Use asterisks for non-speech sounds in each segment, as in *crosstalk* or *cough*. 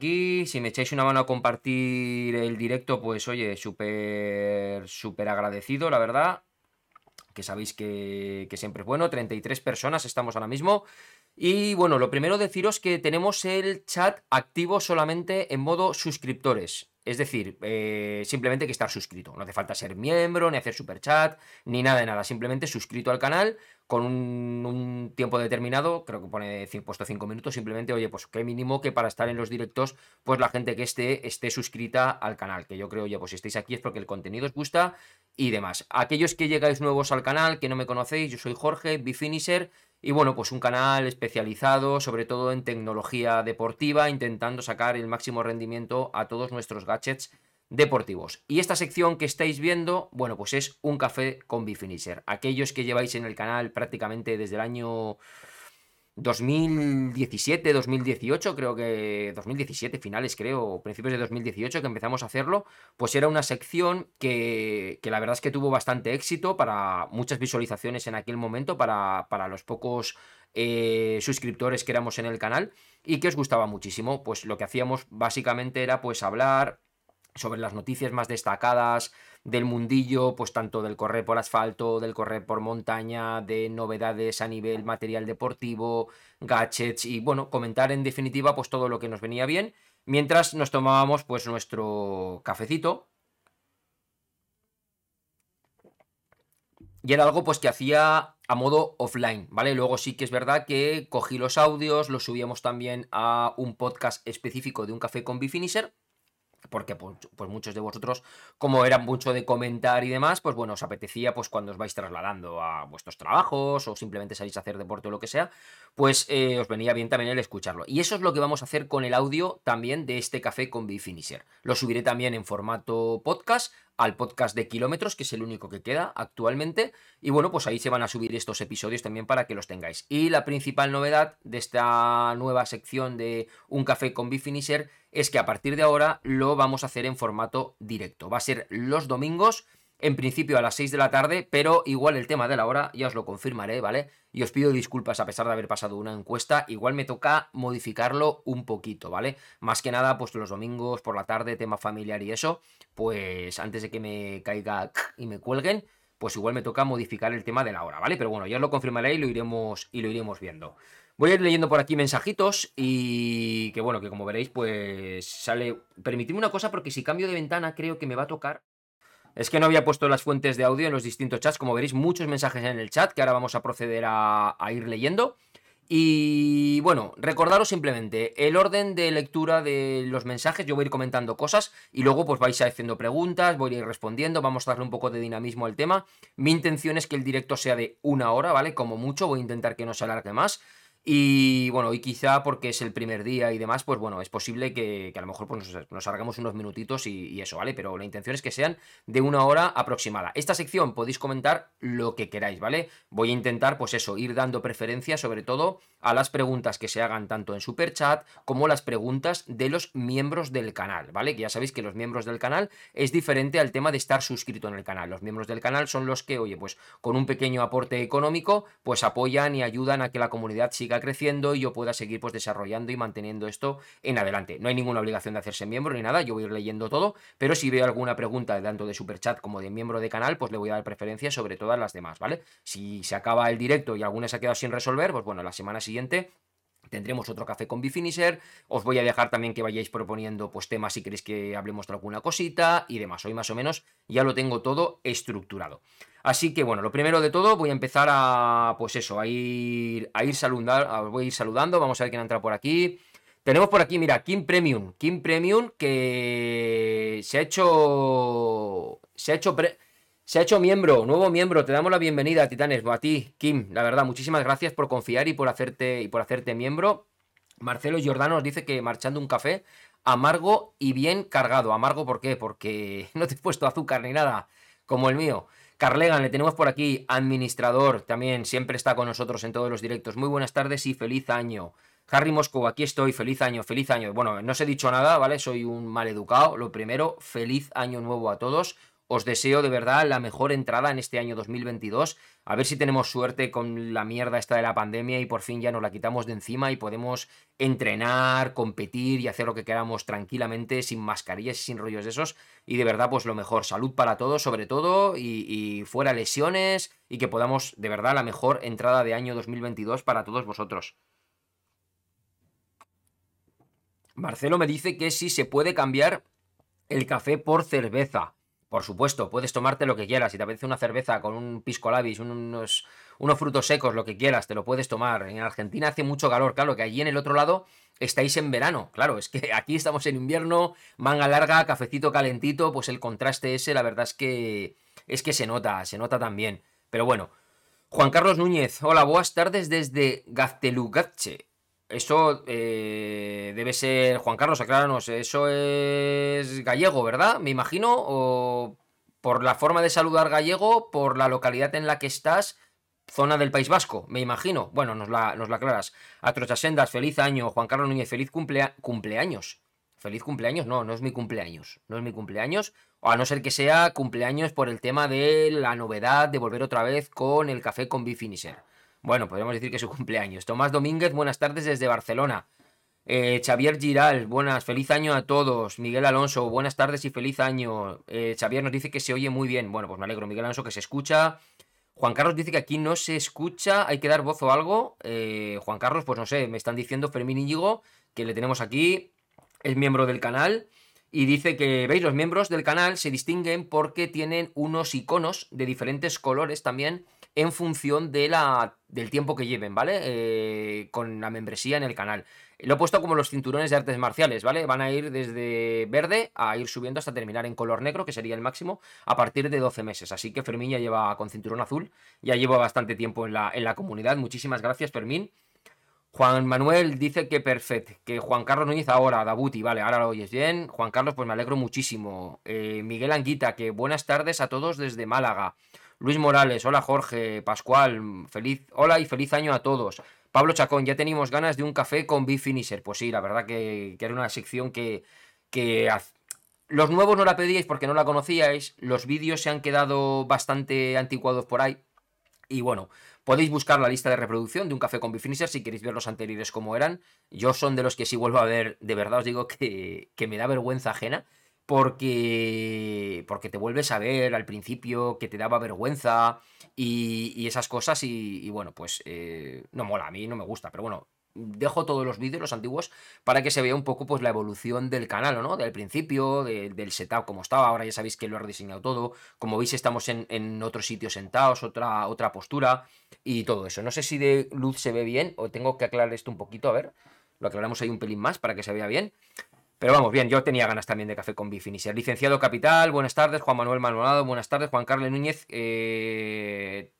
Si me echáis una mano a compartir el directo, pues oye, súper, súper agradecido, la verdad. Que sabéis que, que siempre es bueno. 33 personas estamos ahora mismo. Y bueno, lo primero deciros que tenemos el chat activo solamente en modo suscriptores. Es decir, eh, simplemente que estar suscrito. No hace falta ser miembro, ni hacer super chat, ni nada de nada. Simplemente suscrito al canal con un, tiempo determinado, creo que pone puesto 5 minutos. Simplemente, oye, pues qué mínimo que para estar en los directos, pues la gente que esté, esté suscrita al canal. Que yo creo, oye, pues si estáis aquí es porque el contenido os gusta y demás. Aquellos que llegáis nuevos al canal, que no me conocéis, yo soy Jorge, Bifinisher. Y bueno, pues un canal especializado sobre todo en tecnología deportiva, intentando sacar el máximo rendimiento a todos nuestros gadgets deportivos. Y esta sección que estáis viendo, bueno, pues es un café con Bifinisher. Aquellos que lleváis en el canal prácticamente desde el año 2017, 2018, creo que 2017 finales, creo, principios de 2018 que empezamos a hacerlo, pues era una sección que, que la verdad es que tuvo bastante éxito para muchas visualizaciones en aquel momento, para, para los pocos eh, suscriptores que éramos en el canal y que os gustaba muchísimo. Pues lo que hacíamos básicamente era pues hablar sobre las noticias más destacadas del mundillo, pues tanto del correr por asfalto, del correr por montaña, de novedades a nivel material deportivo, gadgets y bueno, comentar en definitiva pues todo lo que nos venía bien, mientras nos tomábamos pues nuestro cafecito. Y era algo pues que hacía a modo offline, ¿vale? Luego sí que es verdad que cogí los audios, los subíamos también a un podcast específico de un café con Bifinisher porque pues, pues, muchos de vosotros, como eran mucho de comentar y demás, pues bueno, os apetecía pues cuando os vais trasladando a vuestros trabajos o simplemente salís a hacer deporte o lo que sea, pues eh, os venía bien también el escucharlo. Y eso es lo que vamos a hacer con el audio también de este café con Bifinisher. Lo subiré también en formato podcast al podcast de kilómetros, que es el único que queda actualmente. Y bueno, pues ahí se van a subir estos episodios también para que los tengáis. Y la principal novedad de esta nueva sección de Un café con Bifinisher es que a partir de ahora lo vamos a hacer en formato directo. Va a ser los domingos en principio a las 6 de la tarde, pero igual el tema de la hora ya os lo confirmaré, ¿vale? Y os pido disculpas a pesar de haber pasado una encuesta, igual me toca modificarlo un poquito, ¿vale? Más que nada, pues los domingos por la tarde, tema familiar y eso, pues antes de que me caiga y me cuelguen, pues igual me toca modificar el tema de la hora, ¿vale? Pero bueno, ya os lo confirmaré y lo iremos, y lo iremos viendo. Voy a ir leyendo por aquí mensajitos y que bueno, que como veréis, pues sale... Permitidme una cosa porque si cambio de ventana creo que me va a tocar es que no había puesto las fuentes de audio en los distintos chats. Como veréis, muchos mensajes en el chat que ahora vamos a proceder a, ir leyendo. Y bueno, recordaros simplemente el orden de lectura de los mensajes. Yo voy a ir comentando cosas y luego pues vais haciendo preguntas, voy a ir respondiendo, vamos a darle un poco de dinamismo al tema. Mi intención es que el directo sea de una hora, ¿vale? Como mucho, voy a intentar que no se alargue más. Y bueno, y quizá porque es el primer día y demás, pues bueno, es posible que, a lo mejor pues, nos, nos unos minutitos y, eso, ¿vale? Pero la intención es que sean de una hora aproximada. Esta sección podéis comentar lo que queráis, ¿vale? Voy a intentar, pues eso, ir dando preferencia sobre todo a las preguntas que se hagan tanto en Super Chat como las preguntas de los miembros del canal, ¿vale? Que ya sabéis que los miembros del canal es diferente al tema de estar suscrito en el canal. Los miembros del canal son los que, oye, pues con un pequeño aporte económico, pues apoyan y ayudan a que la comunidad siga creciendo y yo pueda seguir pues desarrollando y manteniendo esto en adelante. No hay ninguna obligación de hacerse miembro ni nada, yo voy a ir leyendo todo, pero si veo alguna pregunta tanto de super chat como de miembro de canal, pues le voy a dar preferencia sobre todas las demás, ¿vale? Si se acaba el directo y alguna se ha quedado sin resolver, pues bueno, la semana siguiente Tendremos otro café con Bifinisher. Os voy a dejar también que vayáis proponiendo pues, temas si queréis que hablemos de alguna cosita y demás. Hoy más o menos ya lo tengo todo estructurado. Así que bueno, lo primero de todo voy a empezar a, pues eso, a ir, a ir, saludando, voy a ir saludando. Vamos a ver quién entra por aquí. Tenemos por aquí, mira, Kim Premium. Kim Premium que se ha hecho... Se ha hecho... Se ha hecho miembro, nuevo miembro, te damos la bienvenida, Titanes, a ti, Kim, la verdad, muchísimas gracias por confiar y por hacerte, y por hacerte miembro. Marcelo Giordano nos dice que marchando un café amargo y bien cargado. Amargo, ¿por qué? Porque *laughs* no te he puesto azúcar ni nada, como el mío. Carlegan, le tenemos por aquí, administrador, también siempre está con nosotros en todos los directos. Muy buenas tardes y feliz año. Harry Moscow, aquí estoy, feliz año, feliz año. Bueno, no os he dicho nada, ¿vale? Soy un mal educado. Lo primero, feliz año nuevo a todos os deseo de verdad la mejor entrada en este año 2022. A ver si tenemos suerte con la mierda esta de la pandemia y por fin ya nos la quitamos de encima y podemos entrenar, competir y hacer lo que queramos tranquilamente, sin mascarillas y sin rollos de esos. Y de verdad, pues lo mejor. Salud para todos, sobre todo, y, y fuera lesiones y que podamos, de verdad, la mejor entrada de año 2022 para todos vosotros. Marcelo me dice que si se puede cambiar el café por cerveza. Por supuesto, puedes tomarte lo que quieras. Si te apetece una cerveza con un pisco labis, unos, unos frutos secos, lo que quieras, te lo puedes tomar. En Argentina hace mucho calor, claro, que allí en el otro lado estáis en verano. Claro, es que aquí estamos en invierno, manga larga, cafecito calentito, pues el contraste ese, la verdad es que es que se nota, se nota también. Pero bueno, Juan Carlos Núñez, hola, buenas tardes desde Gaztelugatche. Eso eh, debe ser, Juan Carlos, acláranos, eso es gallego, ¿verdad? Me imagino, o por la forma de saludar gallego, por la localidad en la que estás, zona del País Vasco, me imagino. Bueno, nos la, nos la aclaras. A Trochasendas, feliz año. Juan Carlos Núñez, feliz cumpleaños. Feliz cumpleaños, no, no es mi cumpleaños. No es mi cumpleaños. O a no ser que sea cumpleaños por el tema de la novedad de volver otra vez con el café con Bifinisher. Bueno, podríamos decir que su *laughs* cumpleaños. Tomás Domínguez, buenas tardes desde Barcelona. Eh, Xavier Giral, buenas, feliz año a todos. Miguel Alonso, buenas tardes y feliz año. Eh, Xavier nos dice que se oye muy bien. Bueno, pues me alegro. Miguel Alonso que se escucha. Juan Carlos dice que aquí no se escucha, hay que dar voz o algo. Eh, Juan Carlos, pues no sé, me están diciendo Fermín Íñigo, que le tenemos aquí, es miembro del canal. Y dice que, veis, los miembros del canal se distinguen porque tienen unos iconos de diferentes colores también en función de la, del tiempo que lleven, ¿vale? Eh, con la membresía en el canal. Lo he puesto como los cinturones de artes marciales, ¿vale? Van a ir desde verde a ir subiendo hasta terminar en color negro, que sería el máximo, a partir de 12 meses. Así que Fermín ya lleva con cinturón azul, ya lleva bastante tiempo en la, en la comunidad. Muchísimas gracias, Fermín. Juan Manuel dice que perfecto, que Juan Carlos Núñez ahora, Dabuti, vale, ahora lo oyes bien. Juan Carlos, pues me alegro muchísimo. Eh, Miguel Anguita, que buenas tardes a todos desde Málaga. Luis Morales, hola Jorge, Pascual, feliz, hola y feliz año a todos. Pablo Chacón, ya teníamos ganas de un café con Beef Finisher. Pues sí, la verdad que, era una sección que, que los nuevos no la pedíais porque no la conocíais, los vídeos se han quedado bastante anticuados por ahí. Y bueno, podéis buscar la lista de reproducción de un café con Bifinisher si queréis ver los anteriores como eran. Yo son de los que si vuelvo a ver, de verdad os digo que, que me da vergüenza ajena porque, porque te vuelves a ver al principio que te daba vergüenza y, esas cosas y, bueno, pues eh, no mola, a mí no me gusta, pero bueno, dejo todos los vídeos, los antiguos, para que se vea un poco pues la evolución del canal, ¿no? Del principio, del setup como estaba, ahora ya sabéis que lo he rediseñado todo, como veis estamos en, en otro sitio sentados, otra, otra postura y todo eso. No sé si de luz se ve bien o tengo que aclarar esto un poquito, a ver, lo aclaramos ahí un pelín más para que se vea bien. Pero vamos, bien, yo tenía ganas también de café con Bifinisher. Licenciado Capital, buenas tardes. Juan Manuel Maldonado, buenas tardes. Juan Carlos Núñez, eh,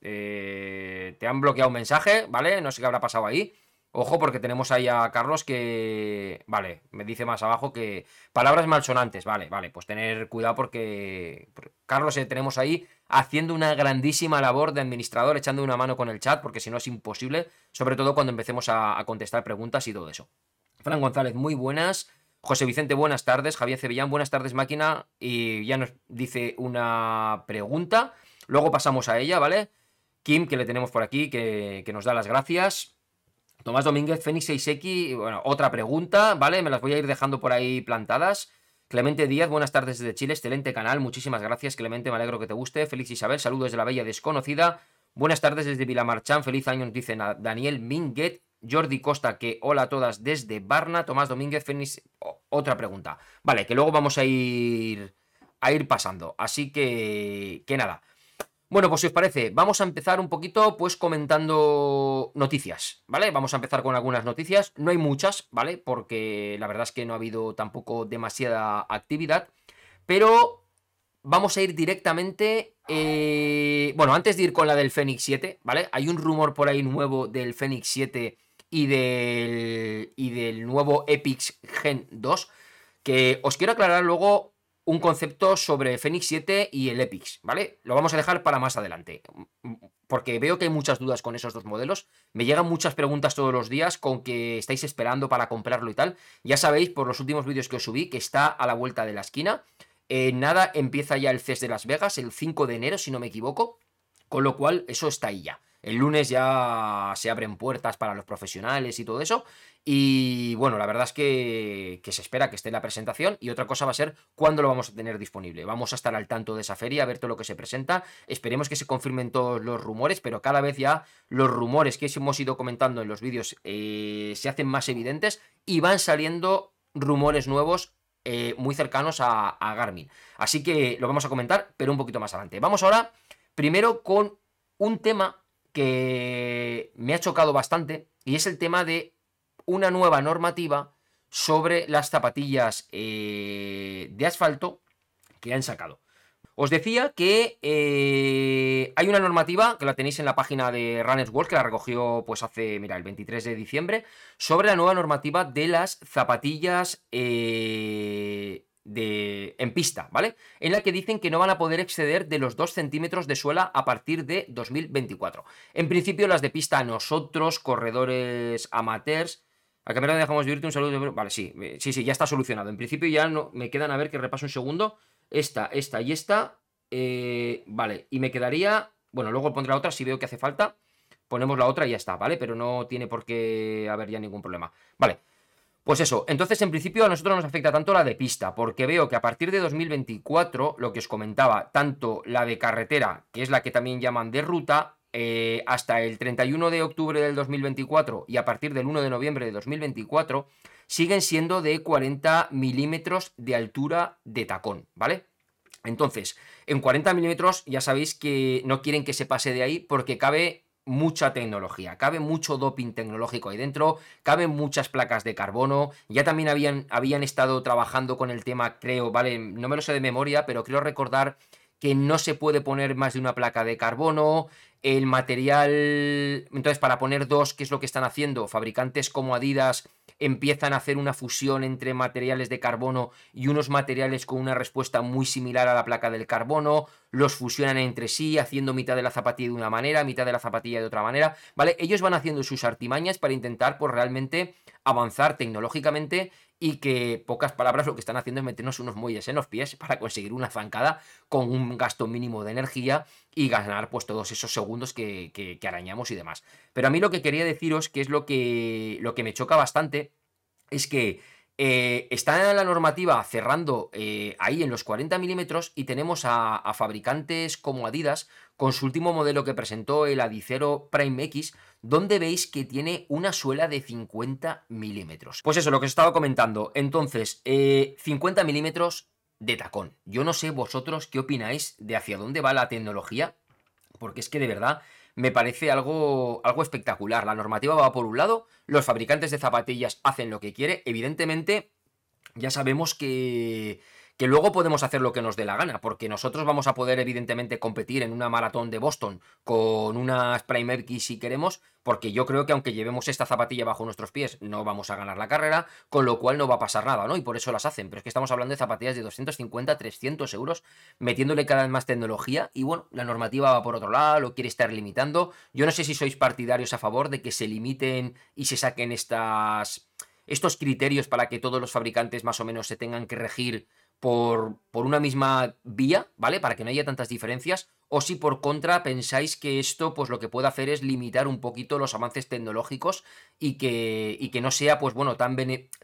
eh, te han bloqueado un mensaje, ¿vale? No sé qué habrá pasado ahí. Ojo, porque tenemos ahí a Carlos que. Vale, me dice más abajo que. Palabras malsonantes, vale, vale. Pues tener cuidado porque. Carlos, eh, tenemos ahí haciendo una grandísima labor de administrador, echando una mano con el chat, porque si no es imposible, sobre todo cuando empecemos a, a contestar preguntas y todo eso. Fran González, muy buenas. José Vicente, buenas tardes. Javier Cebillán, buenas tardes, máquina. Y ya nos dice una pregunta. Luego pasamos a ella, ¿vale? Kim, que le tenemos por aquí, que, nos da las gracias. Tomás Domínguez, Fénix Seiseki, bueno, otra pregunta, ¿vale? Me las voy a ir dejando por ahí plantadas. Clemente Díaz, buenas tardes desde Chile, excelente canal, muchísimas gracias Clemente, me alegro que te guste. Félix Isabel, saludos de la bella desconocida. Buenas tardes desde Vilamarchán, feliz año, nos dice Daniel Minguet. Jordi Costa, que hola a todas desde Barna. Tomás Domínguez, Fénix, otra pregunta. Vale, que luego vamos a ir, a ir pasando. Así que, que nada. Bueno, pues si os parece, vamos a empezar un poquito pues comentando noticias, ¿vale? Vamos a empezar con algunas noticias. No hay muchas, ¿vale? Porque la verdad es que no ha habido tampoco demasiada actividad. Pero vamos a ir directamente... Eh, bueno, antes de ir con la del Fénix 7, ¿vale? Hay un rumor por ahí nuevo del Fénix 7 y del, y del nuevo Epix Gen 2, que os quiero aclarar luego un concepto sobre Phoenix 7 y el Epix, ¿vale? Lo vamos a dejar para más adelante, porque veo que hay muchas dudas con esos dos modelos, me llegan muchas preguntas todos los días con que estáis esperando para comprarlo y tal, ya sabéis por los últimos vídeos que os subí que está a la vuelta de la esquina, En nada empieza ya el CES de Las Vegas, el 5 de enero, si no me equivoco. Con lo cual, eso está ahí ya. El lunes ya se abren puertas para los profesionales y todo eso. Y bueno, la verdad es que, se espera que esté la presentación. Y otra cosa va a ser cuándo lo vamos a tener disponible. Vamos a estar al tanto de esa feria, a ver todo lo que se presenta. Esperemos que se confirmen todos los rumores, pero cada vez ya los rumores que hemos ido comentando en los vídeos eh, se hacen más evidentes y van saliendo rumores nuevos eh, muy cercanos a, a Garmin. Así que lo vamos a comentar, pero un poquito más adelante. Vamos ahora primero con un tema que me ha chocado bastante y es el tema de una nueva normativa sobre las zapatillas eh, de asfalto que han sacado. Os decía que eh, hay una normativa que la tenéis en la página de Runners World, que la recogió pues hace, mira, el 23 de diciembre, sobre la nueva normativa de las zapatillas eh, de, en pista, ¿vale? En la que dicen que no van a poder exceder de los 2 centímetros de suela a partir de 2024. En principio, las de pista nosotros, corredores amateurs. A cámara dejamos vivirte un saludo. Vale, sí, eh, sí, sí, ya está solucionado. En principio ya no me quedan a ver que repaso un segundo. Esta, esta y esta. Eh, vale, y me quedaría. Bueno, luego pondré la otra si veo que hace falta. Ponemos la otra y ya está, ¿vale? Pero no tiene por qué haber ya ningún problema. Vale. Pues eso, entonces en principio a nosotros nos afecta tanto la de pista, porque veo que a partir de 2024, lo que os comentaba, tanto la de carretera, que es la que también llaman de ruta, eh, hasta el 31 de octubre del 2024 y a partir del 1 de noviembre de 2024, siguen siendo de 40 milímetros de altura de tacón, ¿vale? Entonces, en 40 milímetros ya sabéis que no quieren que se pase de ahí porque cabe mucha tecnología, cabe mucho doping tecnológico ahí dentro, caben muchas placas de carbono, ya también habían, habían estado trabajando con el tema, creo, vale, no me lo sé de memoria, pero creo recordar que no se puede poner más de una placa de carbono, el material, entonces para poner dos, ¿qué es lo que están haciendo? Fabricantes como Adidas empiezan a hacer una fusión entre materiales de carbono y unos materiales con una respuesta muy similar a la placa del carbono, los fusionan entre sí, haciendo mitad de la zapatilla de una manera, mitad de la zapatilla de otra manera, ¿vale? Ellos van haciendo sus artimañas para intentar, pues realmente avanzar tecnológicamente y que, pocas palabras, lo que están haciendo es meternos unos muelles en los pies para conseguir una zancada con un gasto mínimo de energía y ganar pues todos esos segundos que, que, arañamos y demás. Pero a mí lo que quería deciros, que es lo que, lo que me choca bastante, es que eh, está la normativa cerrando eh, ahí en los 40 milímetros y tenemos a, fabricantes como Adidas con su último modelo que presentó el Adicero Prime X, donde veis que tiene una suela de 50 milímetros. Pues eso, lo que os estaba comentando. Entonces, 50 eh, milímetros de tacón. Yo no sé vosotros qué opináis de hacia dónde va la tecnología, porque es que de verdad me parece algo, algo espectacular. La normativa va por un lado, los fabricantes de zapatillas hacen lo que quiere, evidentemente ya sabemos que que luego podemos hacer lo que nos dé la gana, porque nosotros vamos a poder evidentemente competir en una maratón de Boston con unas Prime X si queremos, porque yo creo que aunque llevemos esta zapatilla bajo nuestros pies no vamos a ganar la carrera, con lo cual no va a pasar nada, ¿no? Y por eso las hacen, pero es que estamos hablando de zapatillas de 250, 300 euros, metiéndole cada vez más tecnología y bueno, la normativa va por otro lado, lo quiere estar limitando. Yo no sé si sois partidarios a favor de que se limiten y se saquen estas estos criterios para que todos los fabricantes más o menos se tengan que regir por, por, una misma vía, ¿vale? Para que no haya tantas diferencias. O si por contra pensáis que esto, pues lo que puede hacer es limitar un poquito los avances tecnológicos y que, y que no sea, pues bueno, tan,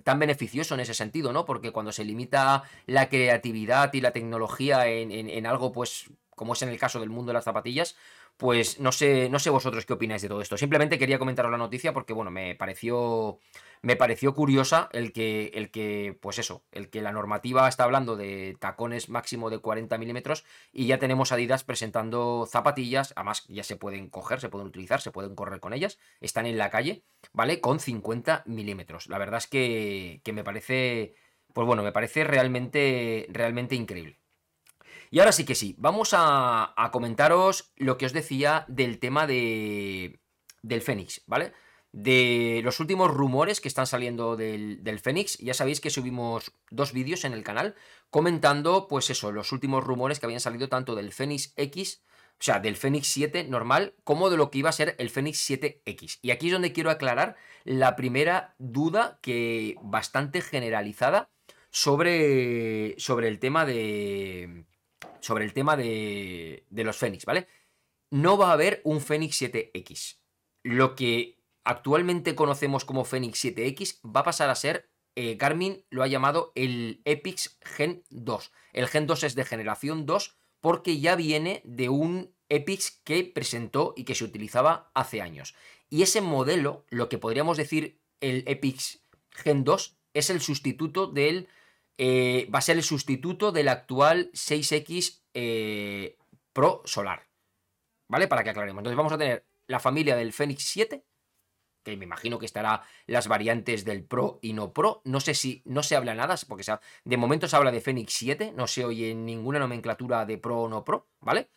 tan beneficioso en ese sentido, ¿no? Porque cuando se limita la creatividad y la tecnología en, en algo, pues como es en el caso del mundo de las zapatillas, pues no sé, no sé vosotros qué opináis de todo esto. Simplemente quería comentaros la noticia porque, bueno, me pareció me pareció curiosa el que, el que, pues eso, el que la normativa está hablando de tacones máximo de 40 milímetros y ya tenemos Adidas presentando zapatillas, además ya se pueden coger, se pueden utilizar, se pueden correr con ellas, están en la calle, ¿vale? Con 50 milímetros. La verdad es que, que me parece, pues bueno, me parece realmente, realmente increíble. Y ahora sí que sí, vamos a, comentaros lo que os decía del tema de, del Fénix, ¿vale? de los últimos rumores que están saliendo del, del Fénix. Ya sabéis que subimos dos vídeos en el canal comentando, pues eso, los últimos rumores que habían salido tanto del Fénix X, o sea, del Fénix 7 normal, como de lo que iba a ser el Fénix 7X. Y aquí es donde quiero aclarar la primera duda que bastante generalizada sobre, sobre el tema de... Sobre el tema de, de los Fénix, ¿vale? No va a haber un Fénix 7X. Lo que actualmente conocemos como Fénix 7X va a pasar a ser, eh, Garmin lo ha llamado el Epix Gen 2. El Gen 2 es de generación 2 porque ya viene de un Epix que presentó y que se utilizaba hace años. Y ese modelo, lo que podríamos decir el Epix Gen 2, es el sustituto del... Eh, va a ser el sustituto del actual 6X eh, Pro Solar. ¿Vale? Para que aclaremos. Entonces vamos a tener la familia del Fenix 7, que me imagino que estará las variantes del Pro y no Pro. No sé si no se habla nada, porque de momento se habla de Fenix 7, no se oye ninguna nomenclatura de Pro o no Pro, ¿vale?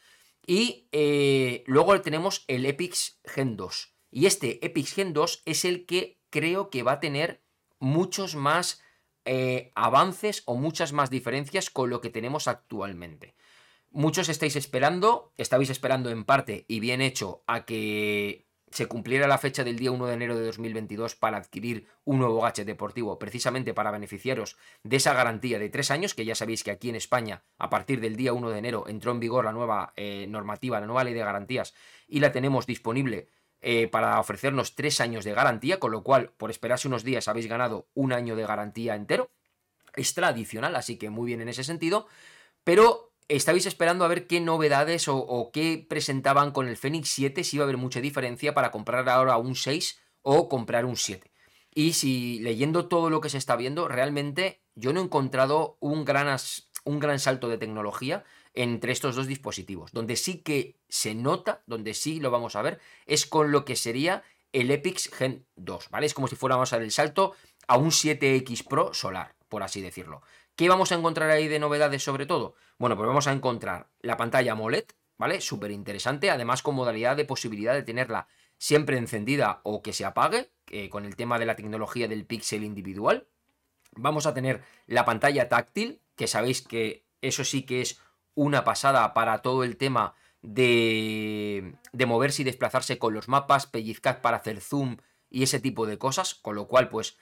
Y eh, luego tenemos el Epix Gen 2. Y este Epix Gen 2 es el que creo que va a tener muchos más eh, avances o muchas más diferencias con lo que tenemos actualmente. Muchos estáis esperando, estabais esperando en parte y bien hecho a que se cumpliera la fecha del día 1 de enero de 2022 para adquirir un nuevo gadget deportivo, precisamente para beneficiaros de esa garantía de tres años, que ya sabéis que aquí en España, a partir del día 1 de enero, entró en vigor la nueva eh, normativa, la nueva ley de garantías, y la tenemos disponible eh, para ofrecernos tres años de garantía, con lo cual, por esperarse unos días, habéis ganado un año de garantía entero. Extra adicional, así que muy bien en ese sentido. Pero estabais esperando a ver qué novedades o, qué presentaban con el Fenix 7, si iba a haber mucha diferencia para comprar ahora un 6 o comprar un 7. Y si leyendo todo lo que se está viendo, realmente yo no he encontrado un gran, un gran salto de tecnología entre estos dos dispositivos. Donde sí que se nota, donde sí lo vamos a ver, es con lo que sería el Epix Gen 2, ¿vale? Es como si fuéramos a dar el salto a un 7X Pro solar, por así decirlo. ¿Qué vamos a encontrar ahí de novedades sobre todo? Bueno, pues vamos a encontrar la pantalla AMOLED, ¿vale? Súper interesante, además con modalidad de posibilidad de tenerla siempre encendida o que se apague, con el tema de la tecnología del píxel individual. Vamos a tener la pantalla táctil, que sabéis que eso sí que es una pasada para todo el tema de, de moverse y desplazarse con los mapas, pellizcar para hacer zoom y ese tipo de cosas, con lo cual pues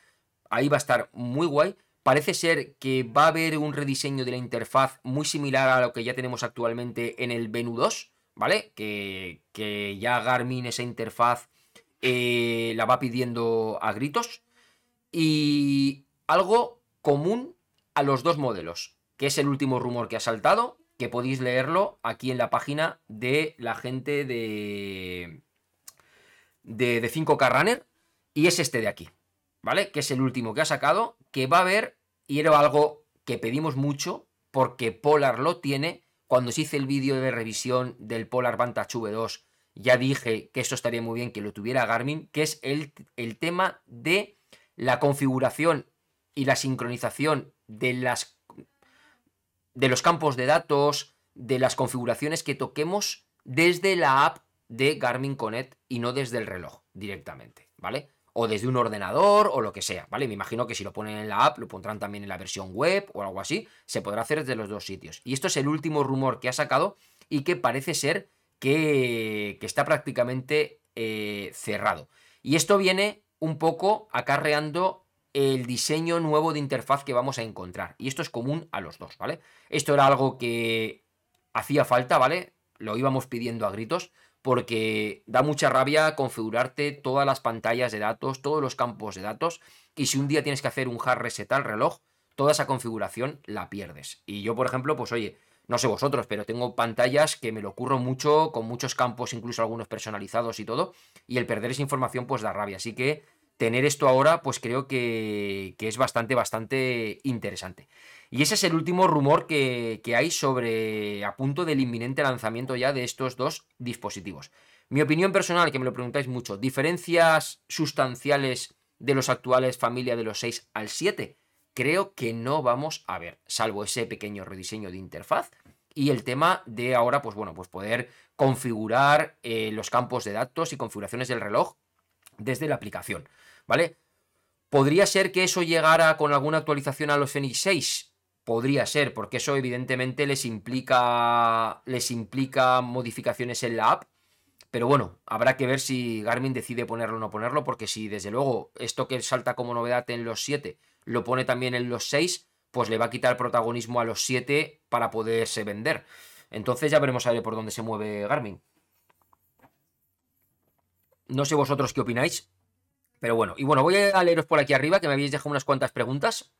ahí va a estar muy guay. Parece ser que va a haber un rediseño de la interfaz muy similar a lo que ya tenemos actualmente en el Venue 2, ¿vale? Que, ya Garmin esa interfaz eh, la va pidiendo a gritos. Y algo común a los dos modelos, que es el último rumor que ha saltado, que podéis leerlo aquí en la página de la gente de, de, de 5K Runner, y es este de aquí, ¿vale? Que es el último que ha sacado, que va a haber, y era algo que pedimos mucho, porque Polar lo tiene. Cuando se hizo el vídeo de revisión del Polar Vantage V2, ya dije que esto estaría muy bien que lo tuviera Garmin, que es el, el tema de la configuración y la sincronización de las de los campos de datos, de las configuraciones que toquemos desde la app de Garmin Connect y no desde el reloj directamente, ¿vale? o desde un ordenador o lo que sea, ¿vale? Me imagino que si lo ponen en la app, lo pondrán también en la versión web o algo así, se podrá hacer desde los dos sitios. Y esto es el último rumor que ha sacado y que parece ser que, está prácticamente eh, cerrado. Y esto viene un poco acarreando el diseño nuevo de interfaz que vamos a encontrar. Y esto es común a los dos, ¿vale? Esto era algo que hacía falta, ¿vale? Lo íbamos pidiendo a gritos porque da mucha rabia configurarte todas las pantallas de datos, todos los campos de datos, y si un día tienes que hacer un hard reset al reloj, toda esa configuración la pierdes. Y yo, por ejemplo, pues oye, no sé vosotros, pero tengo pantallas que me lo ocurro mucho, con muchos campos, incluso algunos personalizados y todo, y el perder esa información pues da rabia. Así que tener esto ahora, pues creo que, que es bastante, bastante interesante. Y ese es el último rumor que, hay sobre a punto del inminente lanzamiento ya de estos dos dispositivos. Mi opinión personal, que me lo preguntáis mucho, diferencias sustanciales de los actuales familia de los 6 al 7, creo que no vamos a ver, salvo ese pequeño rediseño de interfaz y el tema de ahora, pues bueno, pues poder configurar eh, los campos de datos y configuraciones del reloj desde la aplicación, ¿vale? ¿Podría ser que eso llegara con alguna actualización a los Fenix 6? Podría ser, porque eso evidentemente les implica, les implica modificaciones en la app. Pero bueno, habrá que ver si Garmin decide ponerlo o no ponerlo, porque si desde luego esto que salta como novedad en los 7 lo pone también en los 6, pues le va a quitar protagonismo a los 7 para poderse vender. Entonces ya veremos a ver por dónde se mueve Garmin. No sé vosotros qué opináis. Pero bueno, y bueno, voy a leeros por aquí arriba, que me habéis dejado unas cuantas preguntas.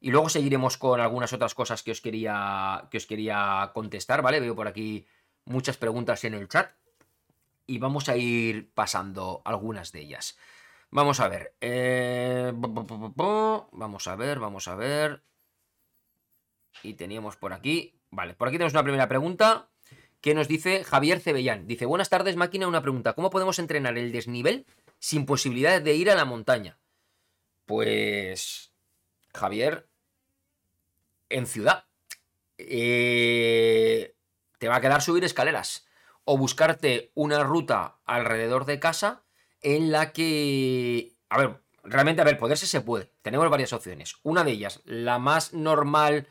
Y luego seguiremos con algunas otras cosas que os quería, que os quería contestar, ¿vale? Veo por aquí muchas preguntas en el chat. Y vamos a ir pasando algunas de ellas. Vamos a ver. Eh, vamos a ver, vamos a ver. Y teníamos por aquí. Vale, por aquí tenemos una primera pregunta que nos dice Javier Cebellán. Dice, buenas tardes máquina, una pregunta. ¿Cómo podemos entrenar el desnivel sin posibilidad de ir a la montaña? Pues, Javier, en ciudad. Eh, te va a quedar subir escaleras o buscarte una ruta alrededor de casa en la que... A ver, realmente, a ver, poderse se puede. Tenemos varias opciones. Una de ellas, la más normal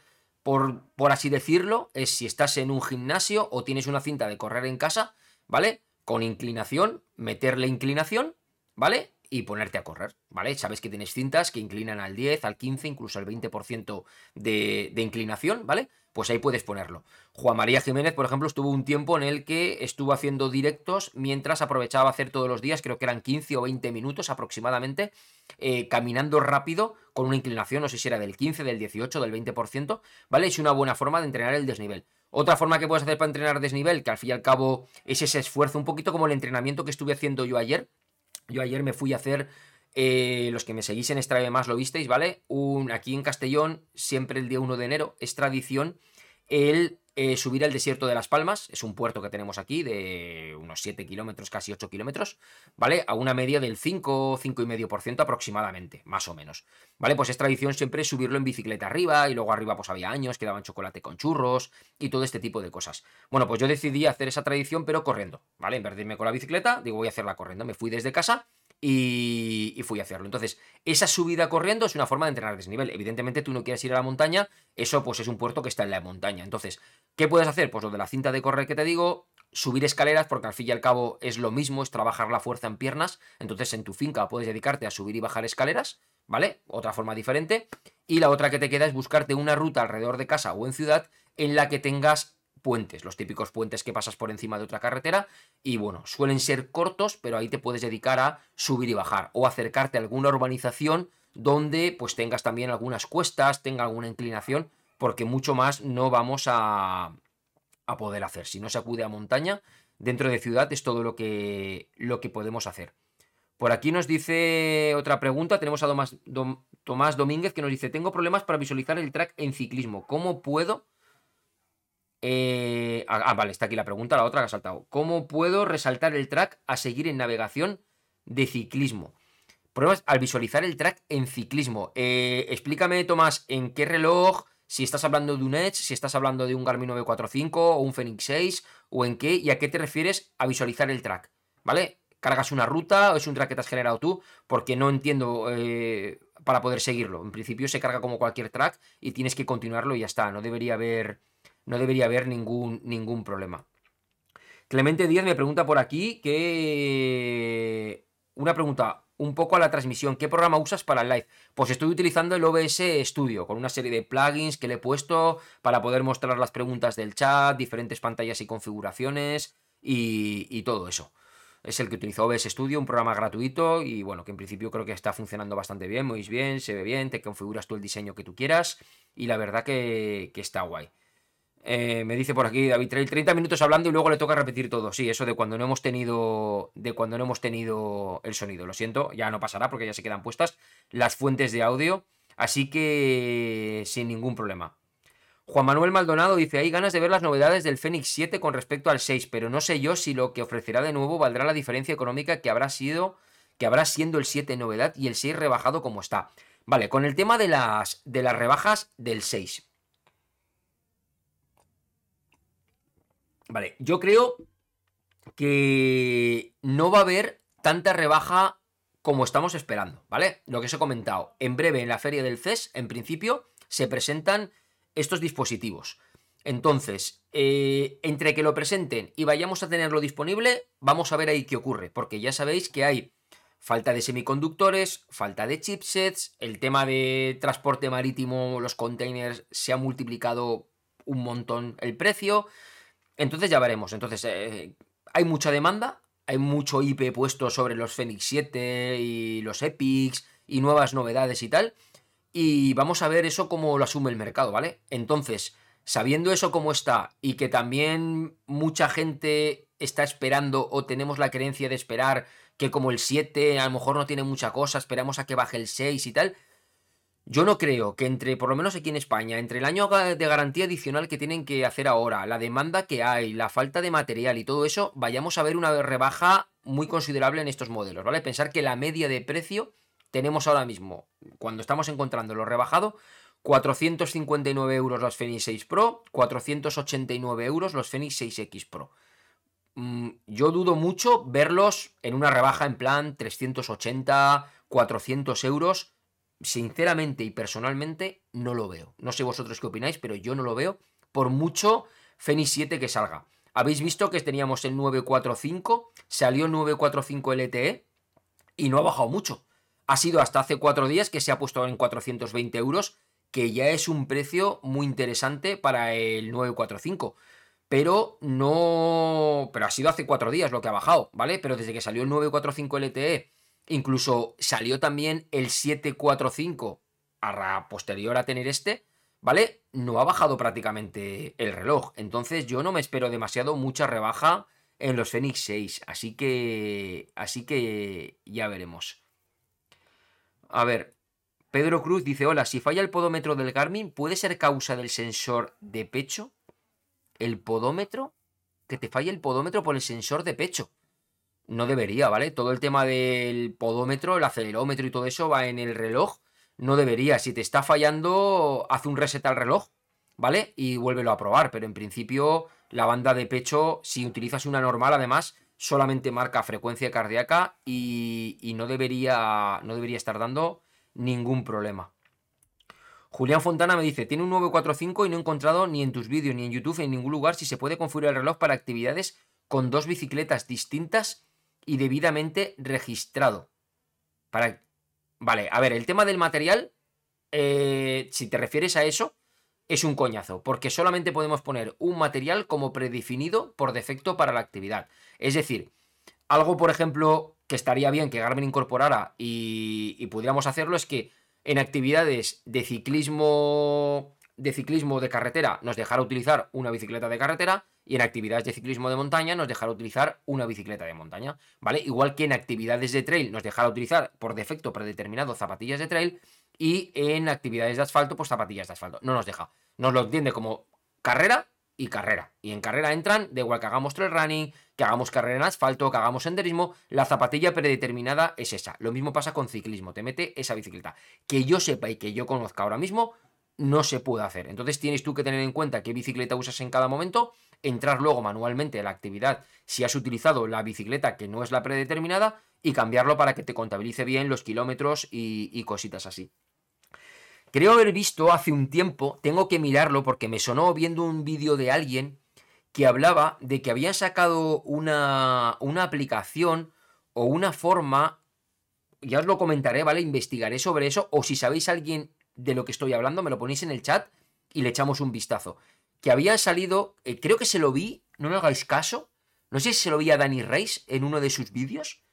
por, así decirlo, es si estás en un gimnasio o tienes una cinta de correr en casa, ¿vale? Con inclinación, meterle inclinación, ¿vale? Y ponerte a correr, ¿vale? Sabes que tienes cintas que inclinan al 10, al 15, incluso al 20% de, de inclinación, ¿vale? pues ahí puedes ponerlo. Juan María Jiménez, por ejemplo, estuvo un tiempo en el que estuvo haciendo directos mientras aprovechaba hacer todos los días, creo que eran 15 o 20 minutos aproximadamente, eh, caminando rápido con una inclinación, no sé si era del 15, del 18, del 20%, ¿vale? Es una buena forma de entrenar el desnivel. Otra forma que puedes hacer para entrenar desnivel, que al fin y al cabo es ese esfuerzo, un poquito como el entrenamiento que estuve haciendo yo ayer. Yo ayer me fui a hacer eh, los que me seguís en Strave más lo visteis, ¿vale? Un, aquí en Castellón, siempre el día 1 de enero, es tradición el eh, subir al desierto de Las Palmas, es un puerto que tenemos aquí de unos 7 kilómetros, casi 8 kilómetros, ¿vale? A una media del 5, 5,5% aproximadamente, más o menos, ¿vale? Pues es tradición siempre subirlo en bicicleta arriba y luego arriba pues había años que daban chocolate con churros y todo este tipo de cosas. Bueno, pues yo decidí hacer esa tradición pero corriendo, ¿vale? En vez de irme con la bicicleta, digo voy a hacerla corriendo, me fui desde casa y, fui a hacerlo. Entonces, esa subida corriendo es una forma de entrenar desnivel. Evidentemente, tú no quieres ir a la montaña, eso pues es un puerto que está en la montaña. Entonces, ¿qué puedes hacer? Pues lo de la cinta de correr que te digo, subir escaleras, porque al fin y al cabo es lo mismo, es trabajar la fuerza en piernas. Entonces, en tu finca puedes dedicarte a subir y bajar escaleras, ¿vale? Otra forma diferente. Y la otra que te queda es buscarte una ruta alrededor de casa o en ciudad en la que tengas puentes, los típicos puentes que pasas por encima de otra carretera y bueno, suelen ser cortos, pero ahí te puedes dedicar a subir y bajar o acercarte a alguna urbanización donde pues tengas también algunas cuestas, tenga alguna inclinación, porque mucho más no vamos a, a poder hacer. Si no se acude a montaña, dentro de ciudad es todo lo que, lo que podemos hacer. Por aquí nos dice otra pregunta, tenemos a Tomás, Tomás Domínguez que nos dice, tengo problemas para visualizar el track en ciclismo, ¿cómo puedo eh, ah, ah, vale, está aquí la pregunta, la otra que ha saltado. ¿Cómo puedo resaltar el track a seguir en navegación de ciclismo? Pruebas al visualizar el track en ciclismo. Eh, explícame, Tomás, en qué reloj, si estás hablando de un Edge, si estás hablando de un Garmin 945 o un Fenix 6, o en qué y a qué te refieres a visualizar el track, ¿vale? ¿Cargas una ruta o es un track que te has generado tú? Porque no entiendo eh, para poder seguirlo. En principio se carga como cualquier track y tienes que continuarlo y ya está. No debería haber no debería haber ningún, ningún problema. Clemente Díaz me pregunta por aquí que... Una pregunta un poco a la transmisión. ¿Qué programa usas para el live? Pues estoy utilizando el OBS Studio con una serie de plugins que le he puesto para poder mostrar las preguntas del chat, diferentes pantallas y configuraciones y, todo eso. Es el que utilizo OBS Studio, un programa gratuito y bueno, que en principio creo que está funcionando bastante bien, muy bien, se ve bien, te configuras tú el diseño que tú quieras y la verdad que está guay. Eh, me dice por aquí David 30 minutos hablando y luego le toca repetir todo. Sí, eso de cuando no hemos tenido. De cuando no hemos tenido el sonido. Lo siento, ya no pasará porque ya se quedan puestas las fuentes de audio. Así que sin ningún problema. Juan Manuel Maldonado dice: Hay ganas de ver las novedades del Fenix 7 con respecto al 6, pero no sé yo si lo que ofrecerá de nuevo valdrá la diferencia económica que habrá sido. que habrá siendo el 7 novedad y el 6 rebajado como está. Vale, con el tema de las, de las rebajas del 6. Vale, yo creo que no va a haber tanta rebaja como estamos esperando, ¿vale? Lo que os he comentado. En breve, en la feria del CES, en principio, se presentan estos dispositivos. Entonces, eh, entre que lo presenten y vayamos a tenerlo disponible, vamos a ver ahí qué ocurre, porque ya sabéis que hay falta de semiconductores, falta de chipsets, el tema de transporte marítimo, los containers, se ha multiplicado un montón el precio. Entonces ya veremos. Entonces, eh, hay mucha demanda, hay mucho IP puesto sobre los Fenix 7 y los Epics y nuevas novedades y tal. Y vamos a ver eso cómo lo asume el mercado, ¿vale? Entonces, sabiendo eso cómo está y que también mucha gente está esperando o tenemos la creencia de esperar que como el 7 a lo mejor no tiene mucha cosa, esperamos a que baje el 6 y tal, yo no creo que entre, por lo menos aquí en España, entre el año de garantía adicional que tienen que hacer ahora, la demanda que hay, la falta de material y todo eso, vayamos a ver una rebaja muy considerable en estos modelos, ¿vale? Pensar que la media de precio tenemos ahora mismo, cuando estamos encontrando lo rebajado, 459 euros los Fenix 6 Pro, 489 euros los Fenix 6X Pro. Mm, yo dudo mucho verlos en una rebaja en plan 380, 400 euros sinceramente y personalmente no lo veo. No sé vosotros qué opináis, pero yo no lo veo por mucho Fenix 7 que salga. Habéis visto que teníamos el 945, salió el 945 LTE y no ha bajado mucho. Ha sido hasta hace cuatro días que se ha puesto en 420 euros, que ya es un precio muy interesante para el 945. Pero no. Pero ha sido hace cuatro días lo que ha bajado, ¿vale? Pero desde que salió el 945 LTE Incluso salió también el 745 a posterior a tener este, ¿vale? No ha bajado prácticamente el reloj. Entonces yo no me espero demasiado mucha rebaja en los Fenix 6. Así que. Así que ya veremos. A ver. Pedro Cruz dice: Hola, si falla el podómetro del Garmin, ¿puede ser causa del sensor de pecho? ¿El podómetro? Que te falla el podómetro por el sensor de pecho no debería, ¿vale? Todo el tema del podómetro, el acelerómetro y todo eso va en el reloj. No debería. Si te está fallando, haz un reset al reloj, ¿vale? Y vuélvelo a probar. Pero en principio, la banda de pecho, si utilizas una normal, además, solamente marca frecuencia cardíaca y, y no, debería, no debería estar dando ningún problema. Julián Fontana me dice, tiene un 945 y no he encontrado ni en tus vídeos ni en YouTube en ningún lugar si se puede configurar el reloj para actividades con dos bicicletas distintas y debidamente registrado. Para... Vale, a ver, el tema del material, eh, si te refieres a eso, es un coñazo, porque solamente podemos poner un material como predefinido por defecto para la actividad. Es decir, algo, por ejemplo, que estaría bien que Garmin incorporara y, y pudiéramos hacerlo es que en actividades de ciclismo de ciclismo de carretera nos dejara utilizar una bicicleta de carretera y en actividades de ciclismo de montaña nos dejará utilizar una bicicleta de montaña, ¿vale? Igual que en actividades de trail nos dejará utilizar por defecto predeterminado zapatillas de trail y en actividades de asfalto pues zapatillas de asfalto. No nos deja. Nos lo entiende como carrera y carrera. Y en carrera entran, de igual que hagamos trail running, que hagamos carrera en asfalto, que hagamos senderismo, la zapatilla predeterminada es esa. Lo mismo pasa con ciclismo, te mete esa bicicleta. Que yo sepa y que yo conozca ahora mismo, no se puede hacer. Entonces tienes tú que tener en cuenta qué bicicleta usas en cada momento entrar luego manualmente a la actividad si has utilizado la bicicleta que no es la predeterminada y cambiarlo para que te contabilice bien los kilómetros y, cositas así. Creo haber visto hace un tiempo, tengo que mirarlo porque me sonó viendo un vídeo de alguien que hablaba de que habían sacado una, una aplicación o una forma, ya os lo comentaré, ¿vale? Investigaré sobre eso, o si sabéis alguien de lo que estoy hablando, me lo ponéis en el chat y le echamos un vistazo que había salido, eh, creo que se lo vi, no me hagáis caso, no sé si se lo vi a Danny Reis en uno de sus vídeos,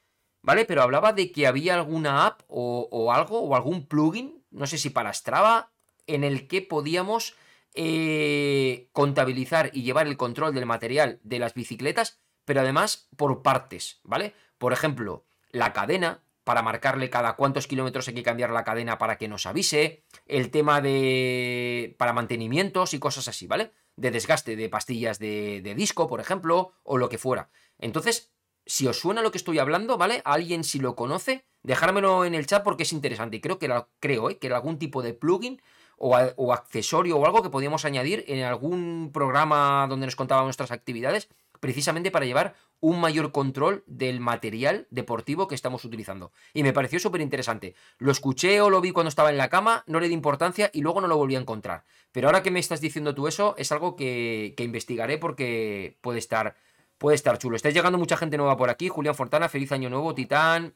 ¿vale? Pero hablaba de que había alguna app o, algo, o algún plugin, no sé si para Strava, en el que podíamos eh, contabilizar y llevar el control del material de las bicicletas, pero además por partes, ¿vale? Por ejemplo, la cadena, para marcarle cada cuántos kilómetros hay que cambiar la cadena para que nos avise, el tema de... para mantenimientos y cosas así, ¿vale? De desgaste de pastillas de, disco, por ejemplo, o lo que fuera. Entonces, si os suena lo que estoy hablando, ¿vale? alguien si lo conoce, dejármelo en el chat porque es interesante. Y creo que era, creo, ¿eh? que era algún tipo de plugin o, o, accesorio o algo que podíamos añadir en algún programa donde nos contaban nuestras actividades precisamente para llevar un mayor control del material deportivo que estamos utilizando. Y me pareció súper interesante. Lo escuché o lo vi cuando estaba en la cama, no le di importancia y luego no lo volví a encontrar. Pero ahora que me estás diciendo tú eso, es algo que, investigaré porque puede estar, puede estar chulo. Está llegando mucha gente nueva por aquí. Julián Fontana, feliz año nuevo. Titán,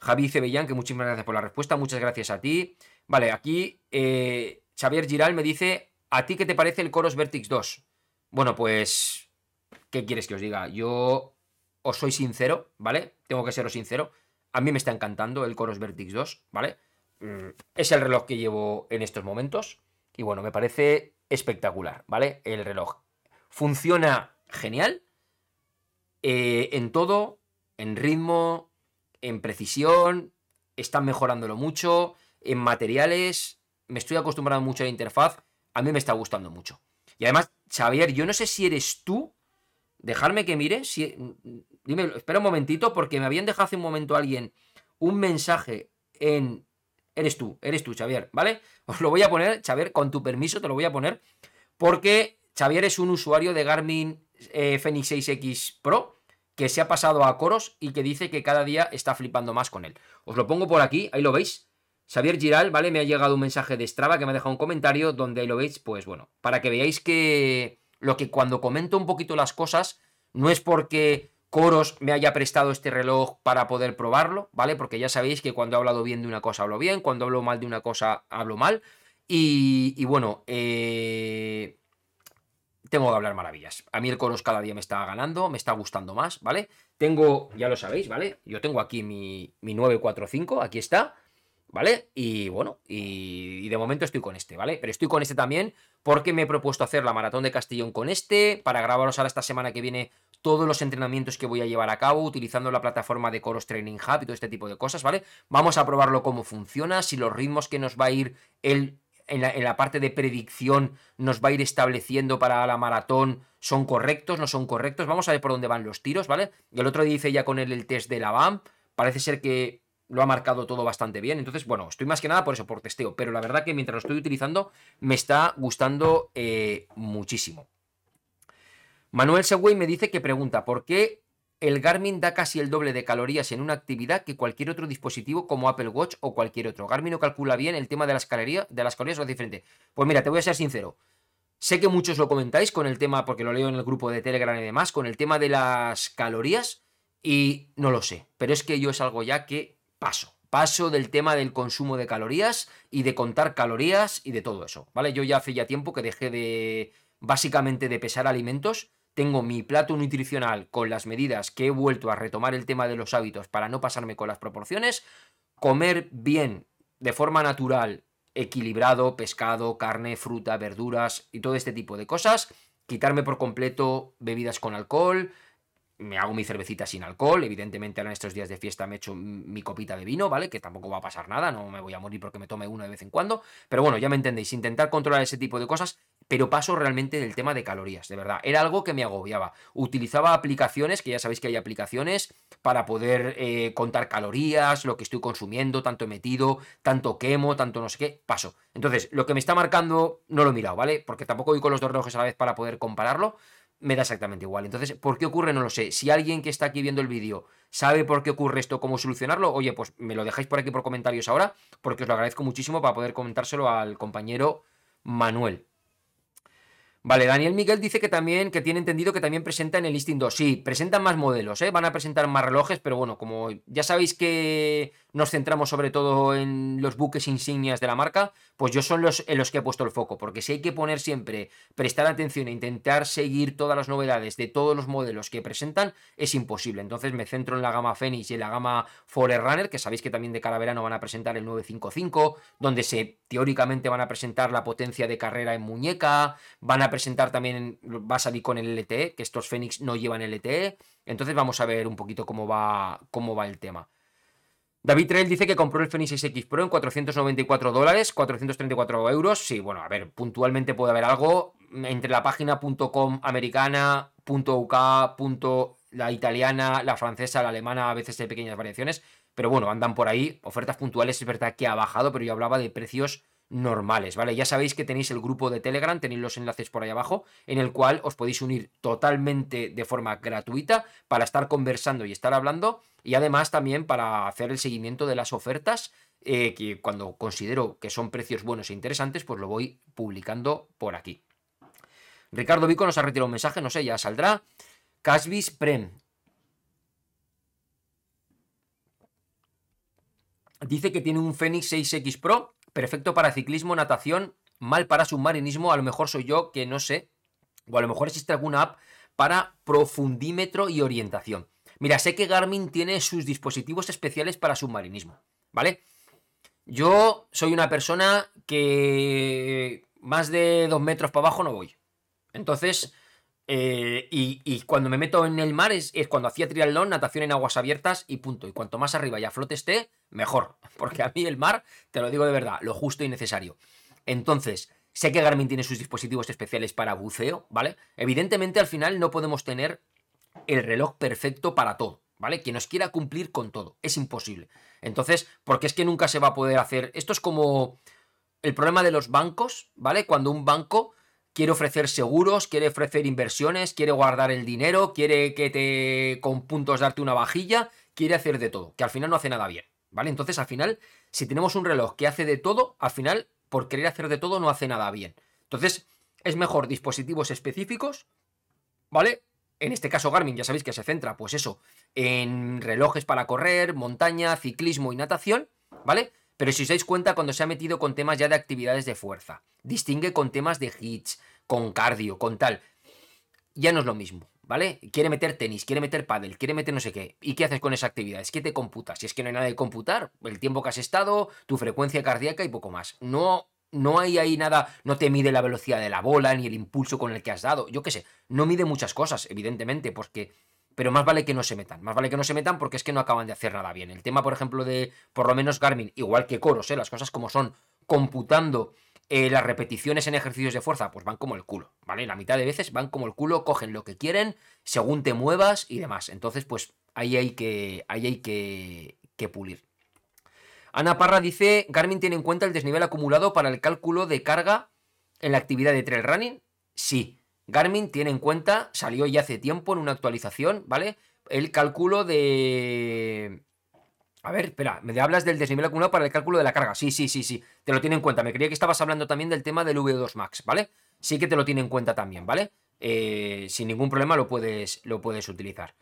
Javi Cebellán, que muchísimas gracias por la respuesta, muchas gracias a ti. Vale, aquí eh, Xavier Giral me dice, ¿a ti qué te parece el Coros Vertix 2? Bueno, pues, ¿qué quieres que os diga? Yo os soy sincero, ¿vale? Tengo que seros sincero. A mí me está encantando el Coros Vertix 2, ¿vale? Mm, es el reloj que llevo en estos momentos. Y bueno, me parece espectacular, ¿vale? El reloj. Funciona genial. Eh, en todo, en ritmo, en precisión, están mejorándolo mucho. En materiales, me estoy acostumbrando mucho a la interfaz. A mí me está gustando mucho. Y además, Xavier, yo no sé si eres tú. Dejarme que mire. Si, dime, espera un momentito, porque me habían dejado hace un momento alguien un mensaje en. Eres tú, eres tú, Xavier, ¿vale? *laughs* Os lo voy a poner, Xavier, con tu permiso te lo voy a poner. Porque Xavier es un usuario de Garmin eh, Fenix 6X Pro que se ha pasado a coros y que dice que cada día está flipando más con él. Os lo pongo por aquí, ahí lo veis. Xavier Giral, ¿vale? Me ha llegado un mensaje de Strava que me ha dejado un comentario donde ahí lo veis, pues bueno, para que veáis que lo que cuando comento un poquito las cosas, no es porque Coros me haya prestado este reloj para poder probarlo, ¿vale? Porque ya sabéis que cuando he hablado bien de una cosa hablo bien, cuando hablo mal de una cosa hablo mal. Y, bueno, eh, tengo que hablar maravillas. A mí el Coros cada día me está ganando, me está gustando más, ¿vale? Tengo, ya lo sabéis, ¿vale? Yo tengo aquí mi, mi 945, aquí está, ¿vale? Y bueno, y, de momento estoy con este, ¿vale? Pero estoy con este también porque me he propuesto hacer la maratón de Castellón con este, para grabaros ahora esta semana que viene todos los entrenamientos que voy a llevar a cabo utilizando la plataforma de Coros Training Hub y todo este tipo de cosas, ¿vale? Vamos a probarlo cómo funciona, si los ritmos que nos va a ir el en la, parte de predicción nos va a ir estableciendo para la maratón son correctos, no son correctos. Vamos a ver por dónde van los tiros, ¿vale? Y el otro día hice ya con él el test de la BAM. Parece ser que lo ha marcado todo bastante bien. Entonces, bueno, estoy más que nada por eso, por testeo. Pero la verdad que mientras lo estoy utilizando, me está gustando eh, muchísimo. Manuel Segway me dice que pregunta, ¿por qué el Garmin da casi el doble de calorías en una actividad que cualquier otro dispositivo como Apple Watch o cualquier otro. Garmin no calcula bien el tema de las calorías, de las calorías o es diferente. Pues mira, te voy a ser sincero. Sé que muchos lo comentáis con el tema, porque lo leo en el grupo de Telegram y demás, con el tema de las calorías y no lo sé. Pero es que yo es algo ya que paso. Paso del tema del consumo de calorías y de contar calorías y de todo eso, ¿vale? Yo ya hace ya tiempo que dejé de, básicamente, de pesar alimentos tengo mi plato nutricional con las medidas que he vuelto a retomar el tema de los hábitos para no pasarme con las proporciones, comer bien, de forma natural, equilibrado, pescado, carne, fruta, verduras y todo este tipo de cosas, quitarme por completo bebidas con alcohol, me hago mi cervecita sin alcohol, evidentemente ahora en estos días de fiesta me echo mi copita de vino, ¿vale? Que tampoco va a pasar nada, no me voy a morir porque me tome uno de vez en cuando, pero bueno, ya me entendéis, intentar controlar ese tipo de cosas, pero paso realmente del tema de calorías, de verdad, era algo que me agobiaba. Utilizaba aplicaciones, que ya sabéis que hay aplicaciones, para poder eh, contar calorías, lo que estoy consumiendo, tanto he metido, tanto quemo, tanto no sé qué, paso. Entonces, lo que me está marcando no lo he mirado, ¿vale? Porque tampoco voy con los dos relojes a la vez para poder compararlo, me da exactamente igual. Entonces, ¿por qué ocurre? No lo sé. Si alguien que está aquí viendo el vídeo sabe por qué ocurre esto, cómo solucionarlo, oye, pues me lo dejáis por aquí por comentarios ahora, porque os lo agradezco muchísimo para poder comentárselo al compañero Manuel. Vale, Daniel Miguel dice que también, que tiene entendido que también presenta en el listing 2. Sí, presentan más modelos, ¿eh? Van a presentar más relojes, pero bueno, como ya sabéis que nos centramos sobre todo en los buques insignias de la marca, pues yo son los en los que he puesto el foco, porque si hay que poner siempre, prestar atención e intentar seguir todas las novedades de todos los modelos que presentan, es imposible. Entonces me centro en la gama Fenix y en la gama Forerunner, que sabéis que también de cara a verano van a presentar el 955, donde se teóricamente van a presentar la potencia de carrera en muñeca, van a presentar también, va a salir con el LTE, que estos Fenix no llevan LTE. Entonces vamos a ver un poquito cómo va, cómo va el tema. David Trail dice que compró el Fenix 6X Pro en 494 dólares, 434 euros. Sí, bueno, a ver, puntualmente puede haber algo entre la página .com americana, .uk, la italiana, la francesa, la alemana, a veces hay pequeñas variaciones, pero bueno, andan por ahí. Ofertas puntuales, es verdad que ha bajado, pero yo hablaba de precios normales, ¿vale? Ya sabéis que tenéis el grupo de Telegram, tenéis los enlaces por ahí abajo, en el cual os podéis unir totalmente de forma gratuita para estar conversando y estar hablando, y además también para hacer el seguimiento de las ofertas, eh, que cuando considero que son precios buenos e interesantes, pues lo voy publicando por aquí. Ricardo Vico nos ha retirado un mensaje, no sé, ya saldrá. Casvis Prem. Dice que tiene un Fenix 6X Pro, perfecto para ciclismo, natación, mal para submarinismo. A lo mejor soy yo que no sé. O a lo mejor existe alguna app para profundímetro y orientación. Mira, sé que Garmin tiene sus dispositivos especiales para submarinismo, ¿vale? Yo soy una persona que más de dos metros para abajo no voy. Entonces, eh, y, cuando me meto en el mar es, cuando hacía triatlón, natación en aguas abiertas y punto. Y cuanto más arriba y a flote esté, mejor. *laughs* Porque a mí el mar, te lo digo de verdad, lo justo y necesario. Entonces, sé que Garmin tiene sus dispositivos especiales para buceo, ¿vale? Evidentemente al final no podemos tener el reloj perfecto para todo, ¿vale? Que nos quiera cumplir con todo, es imposible. Entonces, porque es que nunca se va a poder hacer... Esto es como el problema de los bancos, ¿vale? Cuando un banco quiere ofrecer seguros, quiere ofrecer inversiones, quiere guardar el dinero, quiere que te con puntos darte una vajilla, quiere hacer de todo, que al final no hace nada bien, ¿vale? Entonces, al final, si tenemos un reloj que hace de todo, al final, por querer hacer de todo, no hace nada bien. Entonces, es mejor dispositivos específicos, ¿vale? En este caso, Garmin, ya sabéis que se centra, pues eso, en relojes para correr, montaña, ciclismo y natación, ¿vale? Pero si os dais cuenta, cuando se ha metido con temas ya de actividades de fuerza, distingue con temas de hits, con cardio, con tal. Ya no es lo mismo, ¿vale? Quiere meter tenis, quiere meter pádel, quiere meter no sé qué. ¿Y qué haces con esa actividad? Es que te computas. Si es que no hay nada de computar, el tiempo que has estado, tu frecuencia cardíaca y poco más. No, no hay ahí nada, no te mide la velocidad de la bola ni el impulso con el que has dado. Yo qué sé, no mide muchas cosas, evidentemente, porque pero más vale que no se metan. Más vale que no se metan porque es que no acaban de hacer nada bien. El tema, por ejemplo, de por lo menos Garmin, igual que Coros, ¿eh? las cosas como son, computando eh, las repeticiones en ejercicios de fuerza, pues van como el culo, ¿vale? La mitad de veces van como el culo, cogen lo que quieren, según te muevas y demás. Entonces, pues ahí hay que, ahí hay que, que pulir. Ana Parra dice, Garmin tiene en cuenta el desnivel acumulado para el cálculo de carga en la actividad de trail running. Sí, Garmin tiene en cuenta, salió ya hace tiempo en una actualización, ¿vale? El cálculo de... A ver, espera, me hablas del desnivel acumulado para el cálculo de la carga. Sí, sí, sí, sí, te lo tiene en cuenta. Me creía que estabas hablando también del tema del V2 Max, ¿vale? Sí que te lo tiene en cuenta también, ¿vale? Eh, sin ningún problema lo puedes, lo puedes utilizar.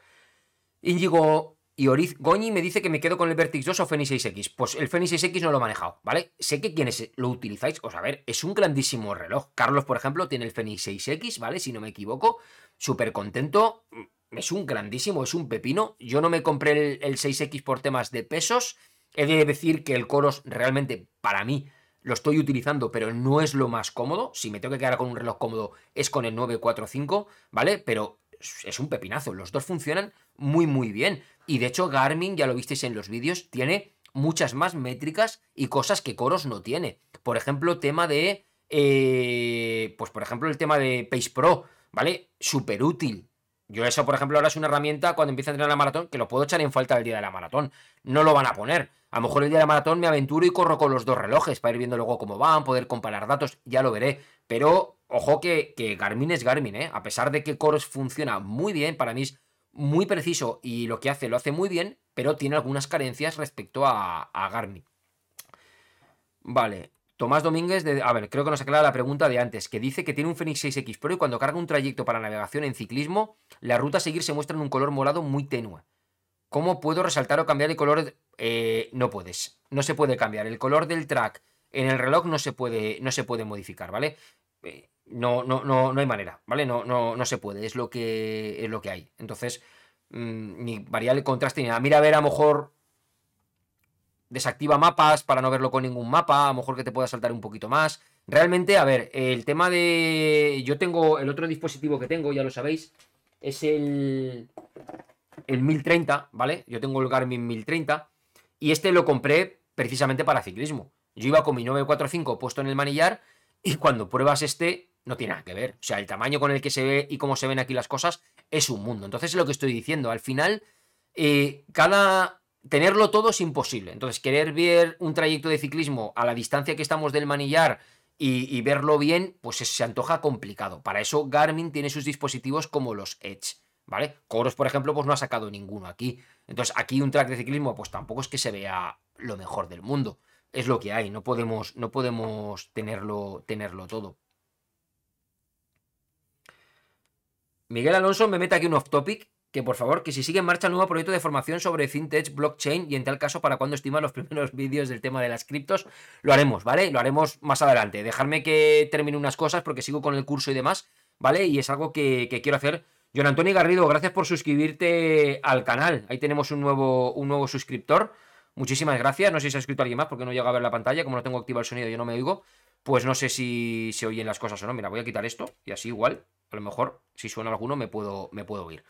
Íñigo y Oriz Goñi me dice que me quedo con el Vertix 2 o Fenix 6X. Pues el Fenix 6X no lo he manejado, ¿vale? Sé que quienes lo utilizáis, os a ver, es un grandísimo reloj. Carlos, por ejemplo, tiene el Fenix 6X, ¿vale? Si no me equivoco. Súper contento. Es un grandísimo, es un pepino. Yo no me compré el, 6X por temas de pesos. He de decir que el Coros realmente, para mí, lo estoy utilizando, pero no es lo más cómodo. Si me tengo que quedar con un reloj cómodo, es con el 945, ¿vale? Pero es un pepinazo. Los dos funcionan muy, muy bien. Y de hecho, Garmin, ya lo visteis en los vídeos, tiene muchas más métricas y cosas que Coros no tiene. Por ejemplo, tema de. Eh, pues por ejemplo, el tema de Pace Pro, ¿vale? Súper útil. Yo eso, por ejemplo, ahora es una herramienta cuando empieza a entrenar la maratón que lo puedo echar en falta el día de la maratón. No lo van a poner. A lo mejor el día de la maratón me aventuro y corro con los dos relojes para ir viendo luego cómo van, poder comparar datos, ya lo veré. Pero ojo que, que Garmin es Garmin, ¿eh? A pesar de que Coros funciona muy bien, para mí es muy preciso y lo que hace lo hace muy bien, pero tiene algunas carencias respecto a, Garmin. Vale, Tomás Domínguez, de, a ver, creo que nos aclara la pregunta de antes, que dice que tiene un Fenix 6X Pro y cuando carga un trayecto para navegación en ciclismo, la ruta a seguir se muestra en un color morado muy tenue. ¿Cómo puedo resaltar o cambiar el color? Eh, no puedes, no se puede cambiar. El color del track en el reloj no se puede, no se puede modificar, ¿vale? Eh, no, no, no, no hay manera, ¿vale? No, no, no se puede, es lo que, es lo que hay. Entonces, mm, ni variable contraste ni nada. Mira, a ver, a lo mejor desactiva mapas para no verlo con ningún mapa, a lo mejor que te pueda saltar un poquito más. Realmente, a ver, el tema de... Yo tengo el otro dispositivo que tengo, ya lo sabéis, es el, el 1030, ¿vale? Yo tengo el Garmin 1030 y este lo compré precisamente para ciclismo. Yo iba con mi 945 puesto en el manillar y cuando pruebas este no tiene nada que ver. O sea, el tamaño con el que se ve y cómo se ven aquí las cosas es un mundo. Entonces es lo que estoy diciendo. Al final, eh, cada... Tenerlo todo es imposible. Entonces, querer ver un trayecto de ciclismo a la distancia que estamos del manillar y, verlo bien, pues se antoja complicado. Para eso Garmin tiene sus dispositivos como los Edge, ¿vale? Coros, por ejemplo, pues no ha sacado ninguno aquí. Entonces, aquí un track de ciclismo, pues tampoco es que se vea lo mejor del mundo. Es lo que hay, no podemos, no podemos tenerlo, tenerlo todo. Miguel Alonso me mete aquí un off topic que por favor, que si sigue en marcha el nuevo proyecto de formación sobre fintech, blockchain y en tal caso para cuando estima los *laughs* primeros vídeos del tema de las criptos, lo haremos, ¿vale? Lo haremos más adelante. Dejarme que termine unas cosas porque sigo con el curso y demás, ¿vale? Y es algo que, quiero hacer. John Antonio Garrido, gracias por suscribirte al canal. Ahí tenemos un nuevo, un nuevo suscriptor. Muchísimas gracias. No sé si se ha escrito alguien más porque no llega a ver la pantalla. Como no tengo activado el sonido, yo no me oigo. Pues no sé si se oyen las cosas o no. Mira, voy a quitar esto y así igual. A lo mejor, si suena alguno, me puedo, me puedo oír.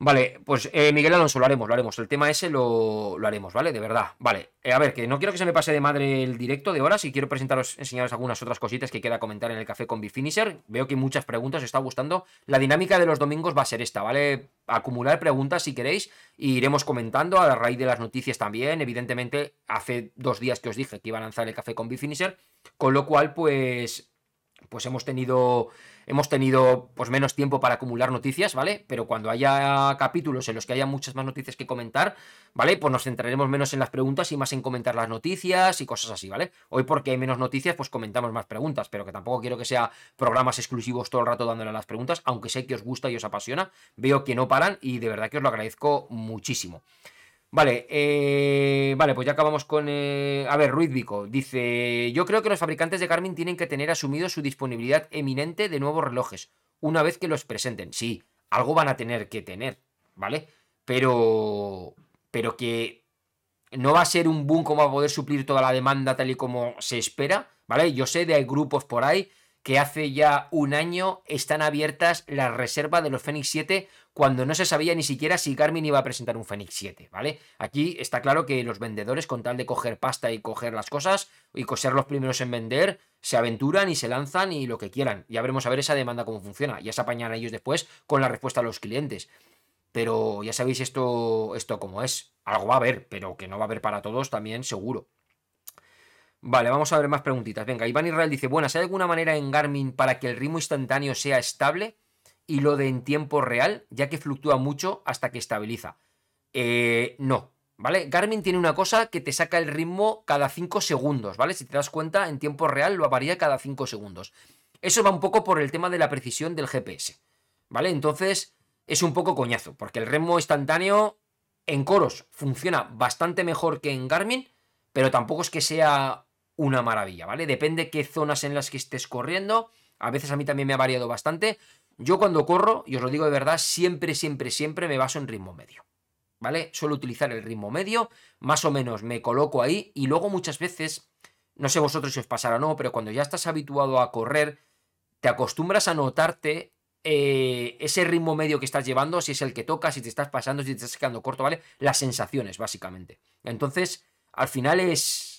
Vale, pues eh, Miguel Alonso, lo haremos, lo haremos. El tema ese lo, haremos, ¿vale? De verdad. Vale, eh, a ver, que no quiero que se me pase de madre el directo de horas y quiero presentaros, enseñaros algunas otras cositas que queda comentar en el café con Bifinisher. Veo que muchas preguntas, os está gustando. La dinámica de los domingos va a ser esta, ¿vale? Acumular preguntas si queréis y iremos comentando a raíz de las noticias también. Evidentemente, hace dos días que os dije que iba a lanzar el café con Bifinisher, con lo cual, pues, pues hemos tenido hemos tenido pues menos tiempo para acumular noticias, ¿vale? Pero cuando haya capítulos en los que haya muchas más noticias que comentar, ¿vale? Pues nos centraremos menos en las preguntas y más en comentar las noticias y cosas así, ¿vale? Hoy porque hay menos noticias, pues comentamos más preguntas, pero que tampoco quiero que sea programas exclusivos todo el rato dándole a las preguntas, aunque sé que os gusta y os apasiona, veo que no paran y de verdad que os lo agradezco muchísimo. Vale, eh, vale, pues ya acabamos con... Eh, a ver, Ruiz Vico dice, yo creo que los fabricantes de Garmin tienen que tener asumido su disponibilidad eminente de nuevos relojes, una vez que los presenten. Sí, algo van a tener que tener, ¿vale? Pero... Pero que no va a ser un boom como va a poder suplir toda la demanda tal y como se espera, ¿vale? Yo sé de hay grupos por ahí que hace ya un año están abiertas las reservas de los Fenix 7 cuando no se sabía ni siquiera si Garmin iba a presentar un Fenix 7, ¿vale? Aquí está claro que los vendedores, con tal de coger pasta y coger las cosas y ser los primeros en vender, se aventuran y se lanzan y lo que quieran. Ya veremos a ver esa demanda cómo funciona. Ya se apañan ellos después con la respuesta a los clientes. Pero ya sabéis esto, esto cómo es. Algo va a haber, pero que no va a haber para todos también seguro. Vale, vamos a ver más preguntitas. Venga, Iván Israel dice, buenas, ¿hay alguna manera en Garmin para que el ritmo instantáneo sea estable y lo de en tiempo real, ya que fluctúa mucho hasta que estabiliza? Eh, no, ¿vale? Garmin tiene una cosa que te saca el ritmo cada 5 segundos, ¿vale? Si te das cuenta, en tiempo real lo varía cada 5 segundos. Eso va un poco por el tema de la precisión del GPS, ¿vale? Entonces, es un poco coñazo, porque el ritmo instantáneo en coros funciona bastante mejor que en Garmin, pero tampoco es que sea una maravilla, ¿vale? Depende qué zonas en las que estés corriendo. A veces a mí también me ha variado bastante. Yo cuando corro, y os lo digo de verdad, siempre, siempre, siempre me baso en ritmo medio. ¿Vale? Suelo utilizar el ritmo medio, más o menos me coloco ahí y luego muchas veces, no sé vosotros si os pasará o no, pero cuando ya estás habituado a correr, te acostumbras a notarte eh, ese ritmo medio que estás llevando, si es el que tocas, si te estás pasando, si te estás quedando corto, ¿vale? Las sensaciones, básicamente. Entonces, al final es,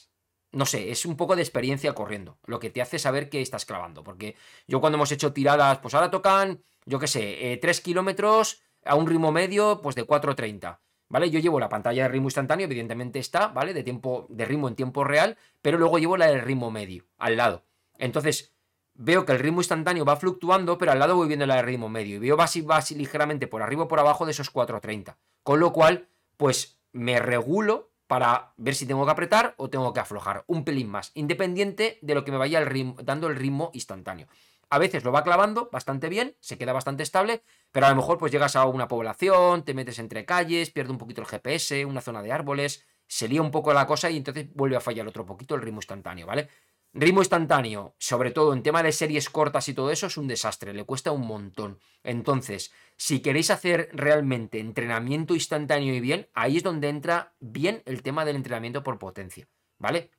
no sé, es un poco de experiencia corriendo, lo que te hace saber que estás clavando. Porque yo cuando hemos hecho tiradas, pues ahora tocan, yo qué sé, 3 eh, kilómetros a un ritmo medio, pues de 4.30. ¿Vale? Yo llevo la pantalla de ritmo instantáneo, evidentemente está, ¿vale? De tiempo, de ritmo en tiempo real, pero luego llevo la del ritmo medio, al lado. Entonces, veo que el ritmo instantáneo va fluctuando, pero al lado voy viendo la de ritmo medio. Y veo va, va ligeramente por arriba o por abajo de esos 4.30. Con lo cual, pues me regulo para ver si tengo que apretar o tengo que aflojar un pelín más, independiente de lo que me vaya dando el ritmo instantáneo. A veces lo va clavando bastante bien, se queda bastante estable, pero a lo mejor pues llegas a una población, te metes entre calles, pierde un poquito el GPS, una zona de árboles, se lía un poco la cosa y entonces vuelve a fallar otro poquito el ritmo instantáneo, ¿vale? Ritmo instantáneo, sobre todo en tema de series cortas y todo eso, es un desastre, le cuesta un montón. Entonces, si queréis hacer realmente entrenamiento instantáneo y bien, ahí es donde entra bien el tema del entrenamiento por potencia, ¿vale?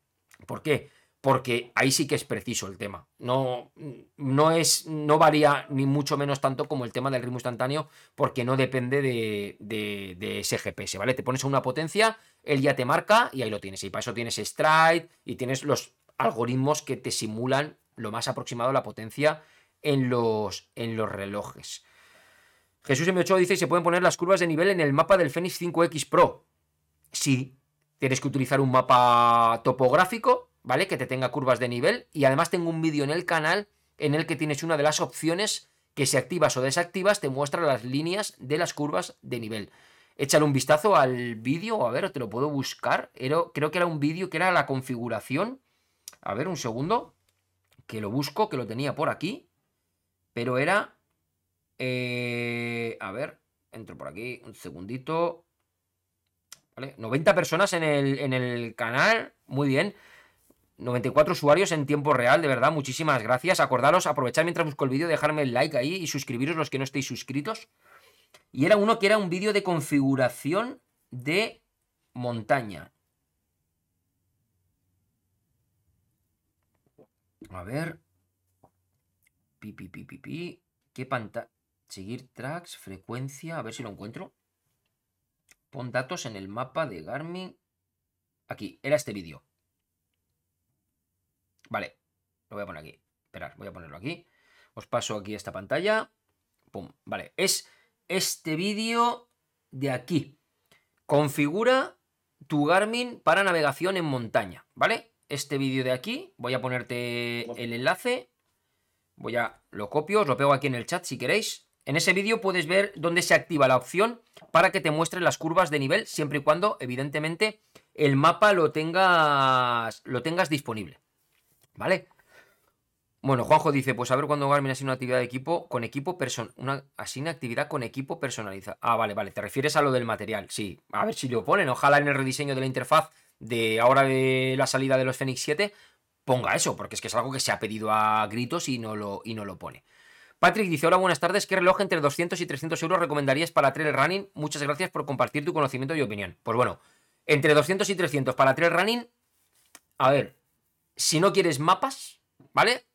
¿Por qué? Porque ahí sí que es preciso el tema. No, no es, no varía ni mucho menos tanto como el tema del ritmo instantáneo, porque no depende de, de, de ese GPS, ¿vale? Te pones a una potencia, él ya te marca y ahí lo tienes. Y para eso tienes stride y tienes los algoritmos que te simulan lo más aproximado a la potencia en los, en los relojes. Jesús M8 dice, ¿se pueden poner las curvas de nivel en el mapa del Fenix 5X Pro? Sí, tienes que utilizar un mapa topográfico, ¿vale? Que te tenga curvas de nivel. Y además tengo un vídeo en el canal en el que tienes una de las opciones que si activas o desactivas te muestra las líneas de las curvas de nivel. Échale un vistazo al vídeo, a ver, te lo puedo buscar. creo que era un vídeo que era la configuración a ver, un segundo. Que lo busco, que lo tenía por aquí. Pero era... Eh, a ver. Entro por aquí, un segundito. ¿Vale? 90 personas en el, en el canal. Muy bien. 94 usuarios en tiempo real, de verdad, muchísimas gracias. Acordaros, aprovechar mientras busco el vídeo, dejarme el like ahí y suscribiros los que no estéis suscritos. Y era uno que era un vídeo de configuración de montaña. A ver. Pi, pi, pi, pi, pi. ¿Qué pantalla? Seguir tracks, frecuencia, a ver si lo encuentro. Pon datos en el mapa de Garmin. Aquí, era este vídeo. Vale, lo voy a poner aquí. Esperad, voy a ponerlo aquí. Os paso aquí esta pantalla. Pum, vale. Es este vídeo de aquí. Configura tu Garmin para navegación en montaña, ¿vale? Este vídeo de aquí, voy a ponerte el enlace. Voy a, lo copio, os lo pego aquí en el chat si queréis. En ese vídeo puedes ver dónde se activa la opción para que te muestre las curvas de nivel, siempre y cuando, evidentemente, el mapa lo tengas, lo tengas disponible. ¿Vale? Bueno, Juanjo dice, pues a ver cuando Garmin asigna una actividad de equipo con equipo person una asigna actividad con equipo personalizado. Ah, vale, vale, te refieres a lo del material, sí. A ver si lo ponen, ojalá en el rediseño de la interfaz de ahora de la salida de los Fenix 7 ponga eso, porque es que es algo que se ha pedido a gritos y no lo, y no lo pone. Patrick dice, hola, buenas tardes, ¿qué reloj entre 200 y 300 euros recomendarías para trail running? Muchas gracias por compartir tu conocimiento y opinión. Pues bueno, entre 200 y 300 para trail running, a ver, si no quieres mapas, ¿vale?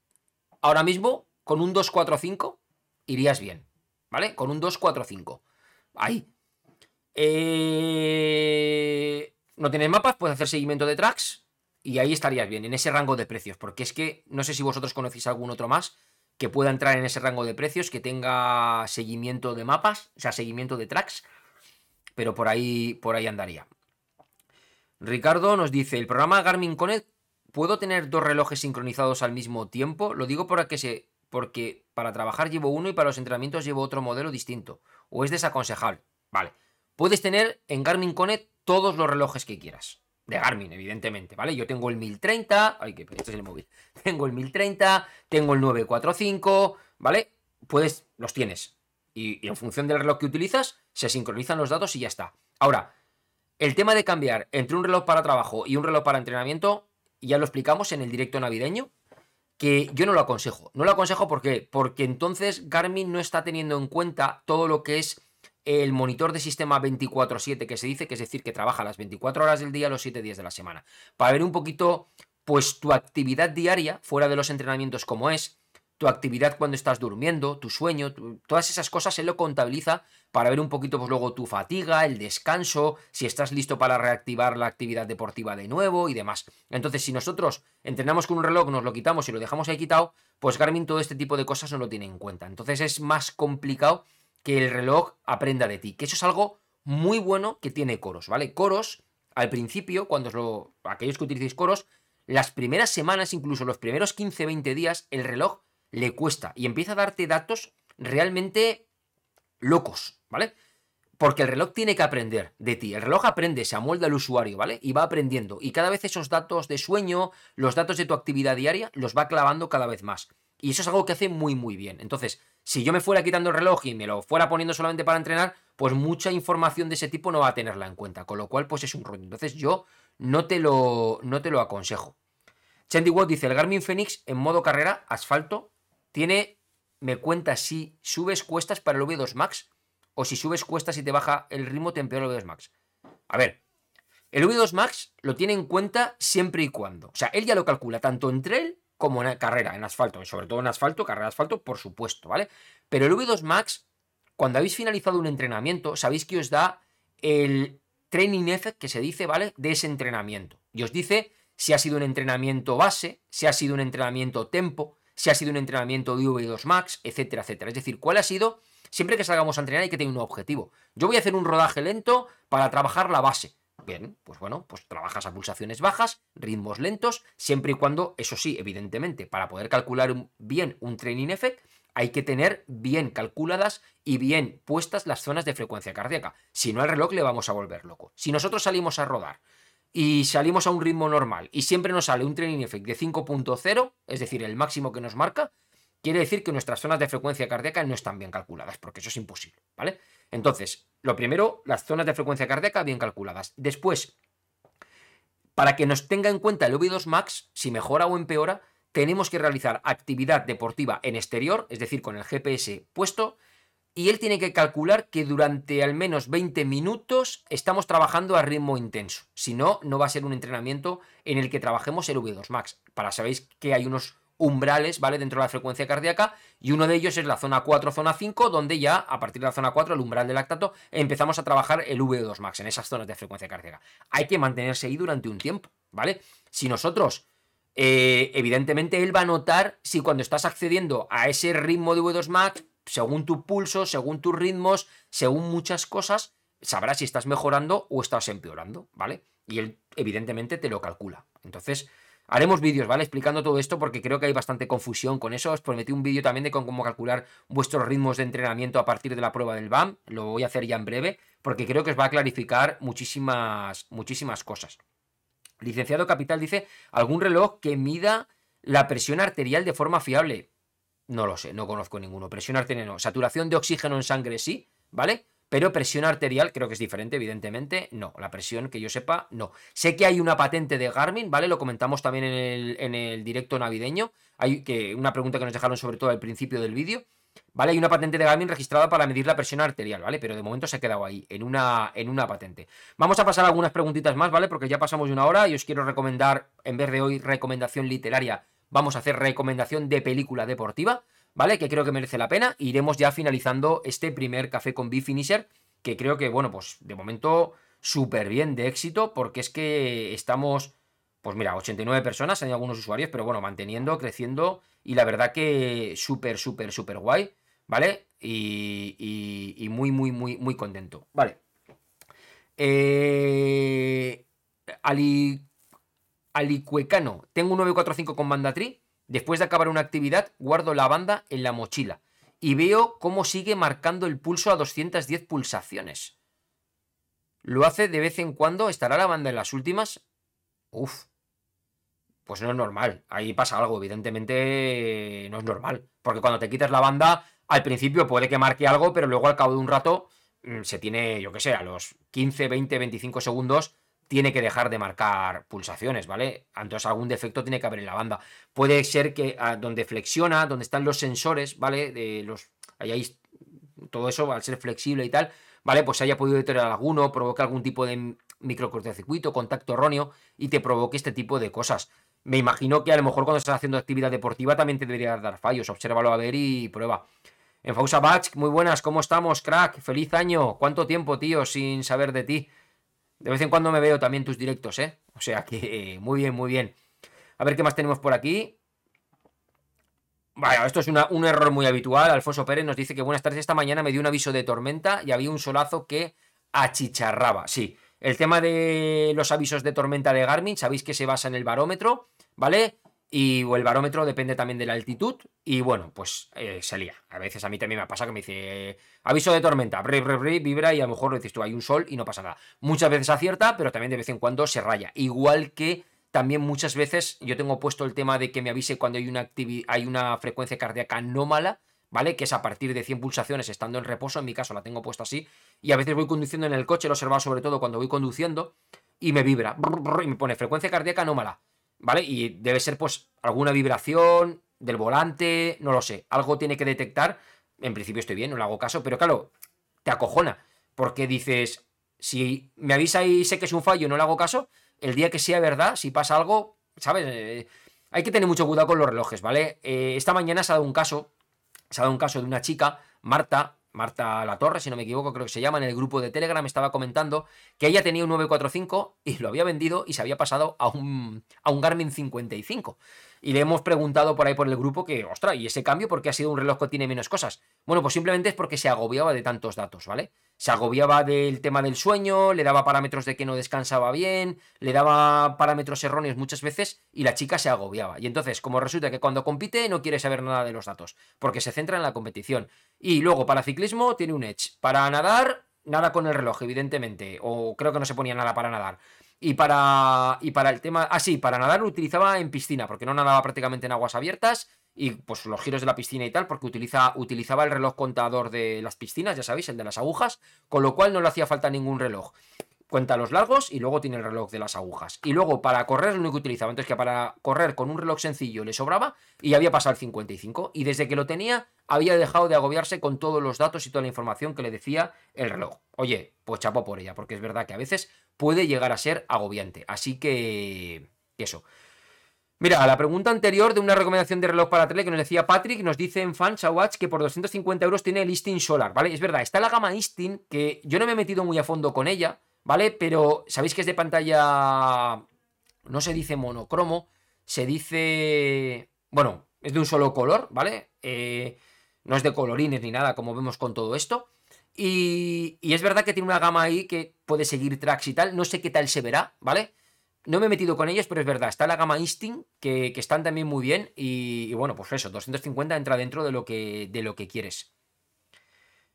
Ahora mismo, con un 245 irías bien, ¿vale? Con un 245. Ahí. Eh... No tienes mapas, puedes hacer seguimiento de tracks y ahí estarías bien, en ese rango de precios. Porque es que no sé si vosotros conocéis algún otro más que pueda entrar en ese rango de precios, que tenga seguimiento de mapas, o sea, seguimiento de tracks, pero por ahí, por ahí andaría. Ricardo nos dice, el programa Garmin Connect ¿Puedo tener dos relojes sincronizados al mismo tiempo? Lo digo para que se, porque para trabajar llevo uno y para los entrenamientos llevo otro modelo distinto. ¿O es desaconsejable? Vale. Puedes tener en Garmin Connect todos los relojes que quieras. De Garmin, evidentemente, ¿vale? Yo tengo el 1030. Ay, que este es el móvil. *laughs* Tengo el 1030, tengo el 945, ¿vale? Puedes, los tienes. Y, y en función del reloj que utilizas, se sincronizan los datos y ya está. Ahora, el tema de cambiar entre un reloj para trabajo y un reloj para entrenamiento ya lo explicamos en el directo navideño, que yo no lo aconsejo. No lo aconsejo porque entonces Garmin no está teniendo en cuenta todo lo que es el monitor de sistema 24/7 que se dice, que es decir, que trabaja las 24 horas del día, los 7 días de la semana, para ver un poquito pues tu actividad diaria fuera de los entrenamientos como es, tu actividad cuando estás durmiendo, tu sueño, todas esas cosas él lo contabiliza para ver un poquito pues luego tu fatiga, el descanso, si estás listo para reactivar la actividad deportiva de nuevo y demás. Entonces, si nosotros entrenamos con un reloj, nos lo quitamos y lo dejamos ahí quitado, pues Garmin todo este tipo de cosas no lo tiene en cuenta. Entonces es más complicado que el reloj aprenda de ti, que eso es algo muy bueno que tiene Coros, ¿vale? Coros, al principio, cuando lo, aquellos que utilicéis Coros, las primeras semanas, incluso los primeros 15-20 días, el reloj le cuesta y empieza a darte datos realmente locos, ¿vale? Porque el reloj tiene que aprender de ti. El reloj aprende, se amolda al usuario, ¿vale? Y va aprendiendo. Y cada vez esos datos de sueño, los datos de tu actividad diaria, los va clavando cada vez más. Y eso es algo que hace muy, muy bien. Entonces, si yo me fuera quitando el reloj y me lo fuera poniendo solamente para entrenar, pues mucha información de ese tipo no va a tenerla en cuenta. Con lo cual, pues es un rollo. Entonces, yo no te lo, no te lo aconsejo. Chandy Watt dice: el Garmin Phoenix en modo carrera, asfalto, tiene, me cuenta si subes cuestas para el V2 Max o si subes cuestas y te baja el ritmo, te empeora el V2 Max. A ver, el V2 Max lo tiene en cuenta siempre y cuando. O sea, él ya lo calcula tanto en trail como en carrera, en asfalto, sobre todo en asfalto, carrera de asfalto, por supuesto, ¿vale? Pero el V2 Max, cuando habéis finalizado un entrenamiento, sabéis que os da el training effect que se dice, ¿vale? De ese entrenamiento. Y os dice si ha sido un entrenamiento base, si ha sido un entrenamiento tempo, si ha sido un entrenamiento de V2 Max, etcétera, etcétera. Es decir, cuál ha sido, siempre que salgamos a entrenar hay que tener un objetivo. Yo voy a hacer un rodaje lento para trabajar la base. Bien, pues bueno, pues trabajas a pulsaciones bajas, ritmos lentos, siempre y cuando, eso sí, evidentemente, para poder calcular bien un training effect, hay que tener bien calculadas y bien puestas las zonas de frecuencia cardíaca. Si no, el reloj le vamos a volver loco. Si nosotros salimos a rodar y salimos a un ritmo normal y siempre nos sale un training effect de 5.0, es decir, el máximo que nos marca, quiere decir que nuestras zonas de frecuencia cardíaca no están bien calculadas, porque eso es imposible, ¿vale? Entonces, lo primero, las zonas de frecuencia cardíaca bien calculadas. Después, para que nos tenga en cuenta el V2 Max, si mejora o empeora, tenemos que realizar actividad deportiva en exterior, es decir, con el GPS puesto, y él tiene que calcular que durante al menos 20 minutos estamos trabajando a ritmo intenso. Si no, no va a ser un entrenamiento en el que trabajemos el V2 Max. Para sabéis que hay unos umbrales, ¿vale? Dentro de la frecuencia cardíaca y uno de ellos es la zona 4, zona 5, donde ya a partir de la zona 4, el umbral del lactato, empezamos a trabajar el V2 max en esas zonas de frecuencia cardíaca. Hay que mantenerse ahí durante un tiempo, ¿vale? Si nosotros, eh, evidentemente, él va a notar si cuando estás accediendo a ese ritmo de V2 max según tu pulso, según tus ritmos, según muchas cosas, sabrás si estás mejorando o estás empeorando, ¿vale? Y él, evidentemente, te lo calcula. Entonces, haremos vídeos, ¿vale? Explicando todo esto porque creo que hay bastante confusión con eso. Os prometí un vídeo también de cómo calcular vuestros ritmos de entrenamiento a partir de la prueba del BAM. Lo voy a hacer ya en breve porque creo que os va a clarificar muchísimas, muchísimas cosas. Licenciado Capital dice, ¿algún reloj que mida la presión arterial de forma fiable? No lo sé, no conozco ninguno. Presión arterial no. Saturación de oxígeno en sangre sí, ¿vale? Pero presión arterial creo que es diferente, evidentemente. No, la presión que yo sepa, no. Sé que hay una patente de Garmin, ¿vale? Lo comentamos también en el, en el directo navideño. Hay que, una pregunta que nos dejaron sobre todo al principio del vídeo. ¿Vale? Hay una patente de Garmin registrada para medir la presión arterial, ¿vale? Pero de momento se ha quedado ahí, en una, en una patente. Vamos a pasar algunas preguntitas más, ¿vale? Porque ya pasamos de una hora y os quiero recomendar, en vez de hoy recomendación literaria, vamos a hacer recomendación de película deportiva, ¿vale? Que creo que merece la pena. Iremos ya finalizando este primer café con B-Finisher, que creo que, bueno, pues de momento súper bien de éxito, porque es que estamos, pues mira, 89 personas, hay algunos usuarios, pero bueno, manteniendo, creciendo, y la verdad que súper, súper, súper guay, ¿vale? Y, y, muy, muy, muy, muy contento. Vale. Eh, Ali, Alicuecano, tengo un 945 con Mandatri Después de acabar una actividad, guardo la banda en la mochila y veo cómo sigue marcando el pulso a 210 pulsaciones. Lo hace de vez en cuando, estará la banda en las últimas. Uf. Pues no es normal. Ahí pasa algo, evidentemente no es normal. Porque cuando te quitas la banda, al principio puede que marque algo, pero luego al cabo de un rato mm, se tiene, yo que sé, a los 15, 20, 25 segundos tiene que dejar de marcar pulsaciones, ¿vale? Entonces algún defecto tiene que haber en la banda. Puede ser que ah, donde flexiona, donde están los sensores, ¿vale? De los, ahí todo eso, al ser flexible y tal, ¿vale? Pues haya podido deteriorar alguno, provoque algún tipo de microcortocircuito, contacto erróneo y te provoque este tipo de cosas. Me imagino que a lo mejor cuando estás haciendo actividad deportiva también te debería dar fallos. Obsérvalo a ver y prueba. En Fausa Batch, muy buenas, ¿cómo estamos, crack? Feliz año. ¿Cuánto tiempo, tío, sin saber de ti? De vez en cuando me veo también tus directos, ¿eh? O sea que *laughs* muy bien, muy bien. A ver qué más tenemos por aquí. Vaya, esto es un error muy habitual. Alfonso Pérez nos dice que buenas tardes. Esta mañana me dio un aviso de tormenta y había un solazo que achicharraba. Sí, el tema de los avisos de tormenta de Garmin, sabéis que se basa en el barómetro, ¿vale? Y el barómetro depende también de la altitud. Y bueno, pues eh, se lía. A veces a mí también me pasa que me dice aviso de tormenta, vibra y a lo mejor dices tú, hay un sol y no pasa nada. Muchas veces acierta, pero también de vez en cuando se raya. Igual que también muchas veces yo tengo puesto el tema de que me avise cuando hay una, hay una frecuencia cardíaca anómala, ¿vale? Que es a partir de 100 pulsaciones estando en reposo, en mi caso la tengo puesta así. Y a veces voy conduciendo en el coche, lo he observado sobre todo cuando voy conduciendo, y me vibra, y me pone frecuencia cardíaca anómala. ¿Vale? Y debe ser pues alguna vibración del volante, no lo sé, algo tiene que detectar. En principio estoy bien, no le hago caso, pero claro, te acojona, porque dices, si me avisa y sé que es un fallo no le hago caso, el día que sea verdad, si pasa algo, ¿sabes? Eh, hay que tener mucho cuidado con los relojes, ¿vale? Eh, esta mañana se ha dado un caso, se ha dado un caso de una chica, Marta, Marta La Torre, si no me equivoco, creo que se llama, en el grupo de Telegram estaba comentando que ella tenía un 945 y lo había vendido y se había pasado a un, a un Garmin 55. Y le hemos preguntado por ahí por el grupo que, ostras, ¿y ese cambio por qué ha sido un reloj que tiene menos cosas? Bueno, pues simplemente es porque se agobiaba de tantos datos, ¿vale? Se agobiaba del tema del sueño, le daba parámetros de que no descansaba bien, le daba parámetros erróneos muchas veces y la chica se agobiaba. Y entonces, como resulta que cuando compite no quiere saber nada de los datos, porque se centra en la competición. Y luego para ciclismo tiene un edge. Para nadar, nada con el reloj, evidentemente. O creo que no se ponía nada para nadar. Y para, y para el tema. Ah, sí, para nadar lo utilizaba en piscina, porque no nadaba prácticamente en aguas abiertas. y pues los giros de la piscina y tal, porque utiliza, utilizaba el reloj contador de las piscinas, ya sabéis, el de las agujas, con lo cual no le hacía falta ningún reloj. Cuenta los largos y luego tiene el reloj de las agujas. Y luego para correr lo único que utilizaba. Entonces que para correr con un reloj sencillo le sobraba y había pasado el 55. Y desde que lo tenía había dejado de agobiarse con todos los datos y toda la información que le decía el reloj. Oye, pues chapo por ella, porque es verdad que a veces puede llegar a ser agobiante. Así que... eso. Mira, a la pregunta anterior de una recomendación de reloj para tele que nos decía Patrick, nos dice en Watch que por 250 euros tiene el Istin Solar, ¿vale? Es verdad, está la gama Istin, que yo no me he metido muy a fondo con ella, ¿vale? Pero sabéis que es de pantalla, no se dice monocromo, se dice, bueno, es de un solo color, ¿vale? Eh, no es de colorines ni nada, como vemos con todo esto. Y, es verdad que tiene una gama ahí que puede seguir tracks y tal, no sé qué tal se verá, ¿vale? No me he metido con ellos, pero es verdad, está la gama Instinct, que, están también muy bien. Y, bueno, pues eso, 250 entra dentro de lo que, de lo que quieres.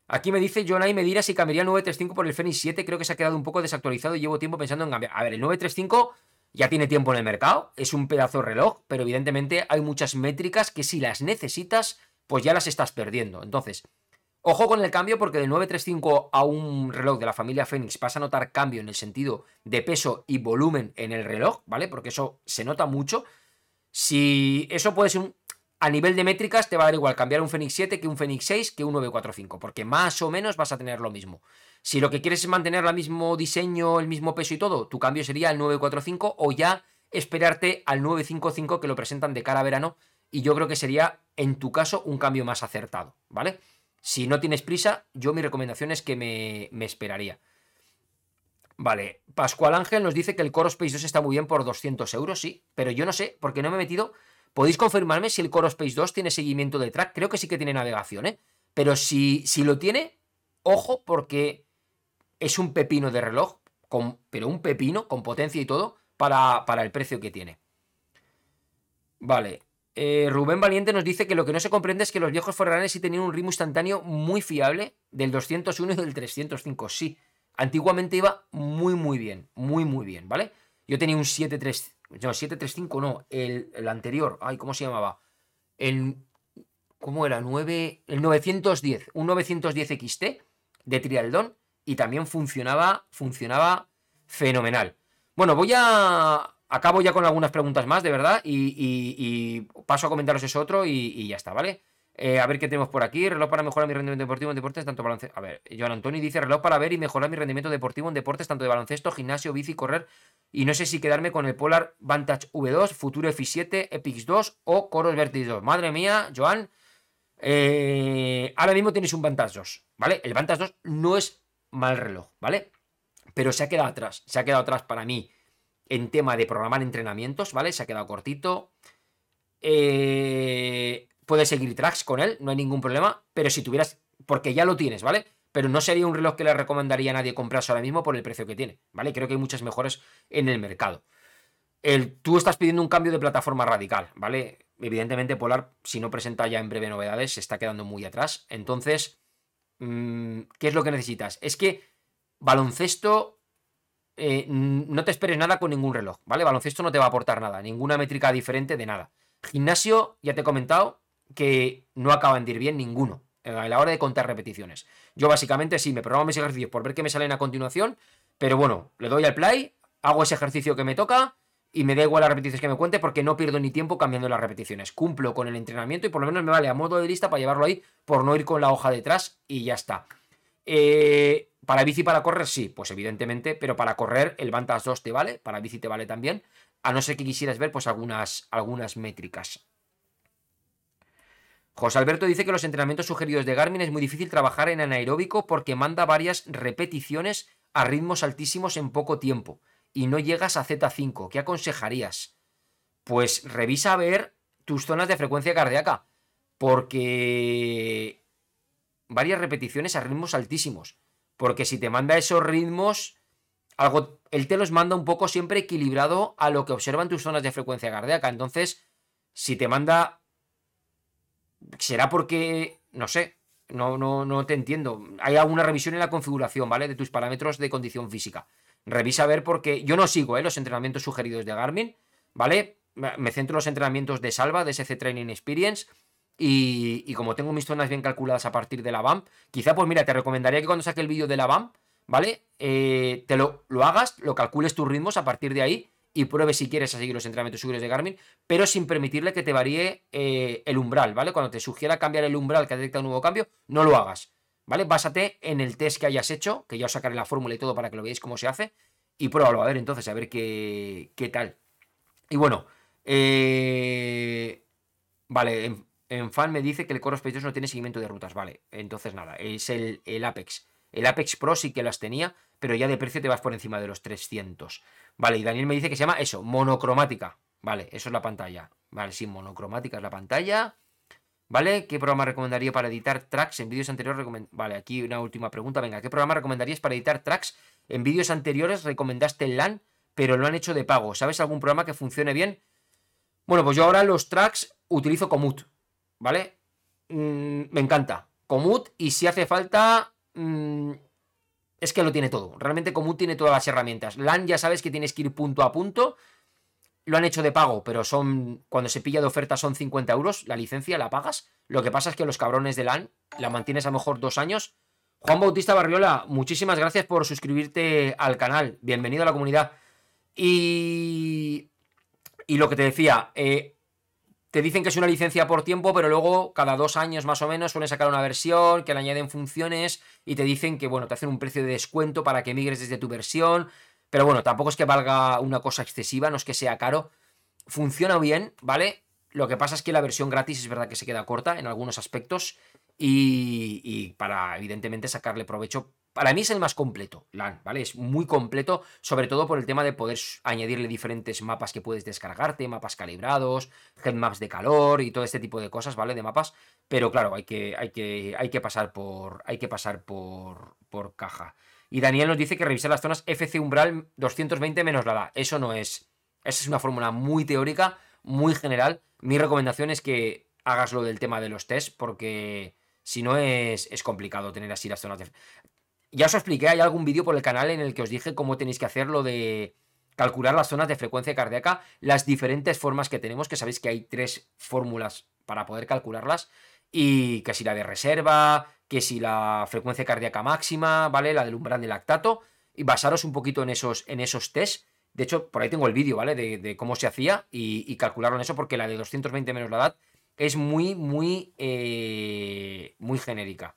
Aquí me dice Jonay me dirá si cambiaría el 935 por el Fenix 7. Creo que se ha quedado un poco desactualizado y llevo tiempo pensando en cambiar. A ver, el 935 ya tiene tiempo en el mercado, es un pedazo de reloj, pero evidentemente hay muchas métricas que si las necesitas, pues ya las estás perdiendo. Entonces, Ojo con el cambio porque del 935 a un reloj de la familia Phoenix vas a notar cambio en el sentido de peso y volumen en el reloj, ¿vale? Porque eso se nota mucho. Si eso puede ser un... A nivel de métricas te va a dar igual cambiar un Phoenix 7 que un Phoenix 6 que un 945, porque más o menos vas a tener lo mismo. Si lo que quieres es mantener el mismo diseño, el mismo peso y todo, tu cambio sería el 945 o ya esperarte al 955 que lo presentan de cara a verano y yo creo que sería en tu caso un cambio más acertado, ¿vale? Si no tienes prisa, yo mi recomendación es que me, esperaría. Vale, Pascual Ángel nos dice que el Core Space 2 está muy bien por 200 euros, sí, pero yo no sé, porque no me he metido. ¿Podéis confirmarme si el Core Space 2 tiene seguimiento de track? Creo que sí que tiene navegación, ¿eh? Pero si, si lo tiene, ojo, porque es un pepino de reloj, con, pero un pepino con potencia y todo, para, para el precio que tiene. Vale, eh, Rubén Valiente nos dice que lo que no se comprende es que los viejos Ferraris sí tenían un ritmo instantáneo muy fiable del 201 y del 305. Sí, antiguamente iba muy, muy bien. Muy, muy bien, ¿vale? Yo tenía un 73. No, 735 no. El, el anterior. Ay, ¿cómo se llamaba? El. ¿Cómo era? 9, el 910. Un 910 XT de Trialdón. Y también funcionaba. Funcionaba fenomenal. Bueno, voy a acabo ya con algunas preguntas más, de verdad, y, paso a comentaros eso otro y, ya está, ¿vale? Eh, a ver qué tenemos por aquí. Reloj para mejorar mi rendimiento deportivo en deportes, tanto baloncesto. A ver, Joan Antonio dice reloj para ver y mejorar mi rendimiento deportivo en deportes, tanto de baloncesto, gimnasio, bici, correr. Y no sé si quedarme con el Polar Vantage V2, Futuro F7, Epix 2 o Coros Vertex 2. Madre mía, Joan. Eh, ahora mismo tienes un Vantage 2, ¿vale? El Vantage 2 no es mal reloj, ¿vale? Pero se ha quedado atrás. Se ha quedado atrás para mí en tema de programar entrenamientos, ¿vale? Se ha quedado cortito. Eh, puedes seguir tracks con él, no hay ningún problema, pero si tuvieras, porque ya lo tienes, ¿vale? Pero no sería un reloj que le recomendaría a nadie comprarse ahora mismo por el precio que tiene, ¿vale? Creo que hay muchas mejores en el mercado. Tú estás pidiendo un cambio de plataforma radical, ¿vale? Evidentemente Polar, si no presenta ya en breve novedades, se está quedando muy atrás. Entonces, mm, ¿qué es lo que necesitas? Es que baloncesto eh, no te esperes nada con ningún reloj, ¿vale? Baloncesto no te va a aportar nada, ninguna métrica diferente de nada. Gimnasio, ya te he comentado que no acaban de ir bien ninguno a la hora de contar repeticiones. Yo básicamente sí me programo mis ejercicios por ver qué me salen a continuación, pero bueno, le doy al play, hago ese ejercicio que me toca y me da igual las repeticiones que me cuente porque no pierdo ni tiempo cambiando las repeticiones. Cumplo con el entrenamiento y por lo menos me vale a modo de lista para llevarlo ahí por no ir con la hoja detrás y ya está. Eh, para bici para correr, sí, pues evidentemente, pero para correr el Vantage 2 te vale, para bici te vale también, a no ser que quisieras ver pues algunas, algunas métricas. José Alberto dice que los entrenamientos sugeridos de Garmin es muy difícil trabajar en anaeróbico porque manda varias repeticiones a ritmos altísimos en poco tiempo y no llegas a Z5. ¿Qué aconsejarías? Pues revisa a ver tus zonas de frecuencia cardíaca porque varias repeticiones a ritmos altísimos. Porque si te manda esos ritmos, algo, él te los manda un poco siempre equilibrado a lo que observan tus zonas de frecuencia cardíaca. Entonces, si te manda. Será porque. No sé. No, no, no te entiendo. Hay alguna revisión en la configuración, ¿vale? De tus parámetros de condición física. Revisa a ver porque. Yo no sigo, ¿eh? Los entrenamientos sugeridos de Garmin, ¿vale? me centro en los entrenamientos de Salva, de SC Training Experience. Y, como tengo mis zonas bien calculadas a partir de la BAM, quizá pues mira, te recomendaría que cuando saque el vídeo de la BAM, ¿vale? Eh, te lo, lo, hagas, lo calcules tus ritmos a partir de ahí y pruebes si quieres a seguir los entrenamientos seguros de Garmin, pero sin permitirle que te varíe eh, el umbral, ¿vale? Cuando te sugiera cambiar el umbral que detecta un nuevo cambio, no lo hagas, ¿vale? Básate en el test que hayas hecho, que ya os sacaré la fórmula y todo para que lo veáis cómo se hace, y pruébalo, a ver entonces, a ver qué, qué tal. Y bueno, eh, vale, en, fan me dice que el Coros Space no tiene seguimiento de rutas, vale, entonces nada, es el, el Apex. El Apex Pro sí que las tenía, pero ya de precio te vas por encima de los 300. Vale, y Daniel me dice que se llama eso, monocromática. Vale, eso es la pantalla. Vale, sí, monocromática es la pantalla. ¿Vale? ¿Qué programa recomendaría para editar tracks en vídeos anteriores? Vale, aquí una última pregunta. Venga, ¿qué programa recomendarías para editar tracks? En vídeos anteriores recomendaste el LAN, pero lo han hecho de pago. ¿Sabes algún programa que funcione bien? Bueno, pues yo ahora los tracks utilizo Komoot, ¿vale? Mm, me encanta. Komoot y si hace falta... Mm, es que lo tiene todo. Realmente Komoot tiene todas las herramientas. LAN ya sabes que tienes que ir punto a punto lo han hecho de pago, pero son. Cuando se pilla de oferta son 50 euros. La licencia la pagas. Lo que pasa es que los cabrones de LAN la mantienes a lo mejor dos años. Juan Bautista Barriola, muchísimas gracias por suscribirte al canal. Bienvenido a la comunidad. Y. Y lo que te decía, eh, te dicen que es una licencia por tiempo, pero luego cada dos años más o menos suelen sacar una versión que le añaden funciones y te dicen que, bueno, te hacen un precio de descuento para que migres desde tu versión. Pero bueno, tampoco es que valga una cosa excesiva, no es que sea caro. Funciona bien, ¿vale? Lo que pasa es que la versión gratis es verdad que se queda corta en algunos aspectos y, para evidentemente sacarle provecho. Para mí es el más completo, LAN, ¿vale? Es muy completo, sobre todo por el tema de poder añadirle diferentes mapas que puedes descargarte, mapas calibrados, headmaps de calor y todo este tipo de cosas, ¿vale? De mapas. Pero claro, hay que, hay que, hay que pasar por. Hay que pasar por. por caja. Y Daniel nos dice que revisar las zonas FC umbral 220 menos la edad. Eso no es. Esa es una fórmula muy teórica, muy general. Mi recomendación es que hagas lo del tema de los test, porque si no es, es complicado tener así las zonas de. Ya os expliqué, hay algún vídeo por el canal en el que os dije cómo tenéis que hacer lo de calcular las zonas de frecuencia cardíaca, las diferentes formas que tenemos, que sabéis que hay tres fórmulas para poder calcularlas, y que si la de reserva, que si la frecuencia cardíaca máxima, ¿vale? La del umbral de lactato, y basaros un poquito en esos, en esos test. De hecho, por ahí tengo el vídeo, ¿vale? De, cómo se hacía y, calcularlo en eso, porque la de 220 menos la edad es muy, muy, eh, muy genérica.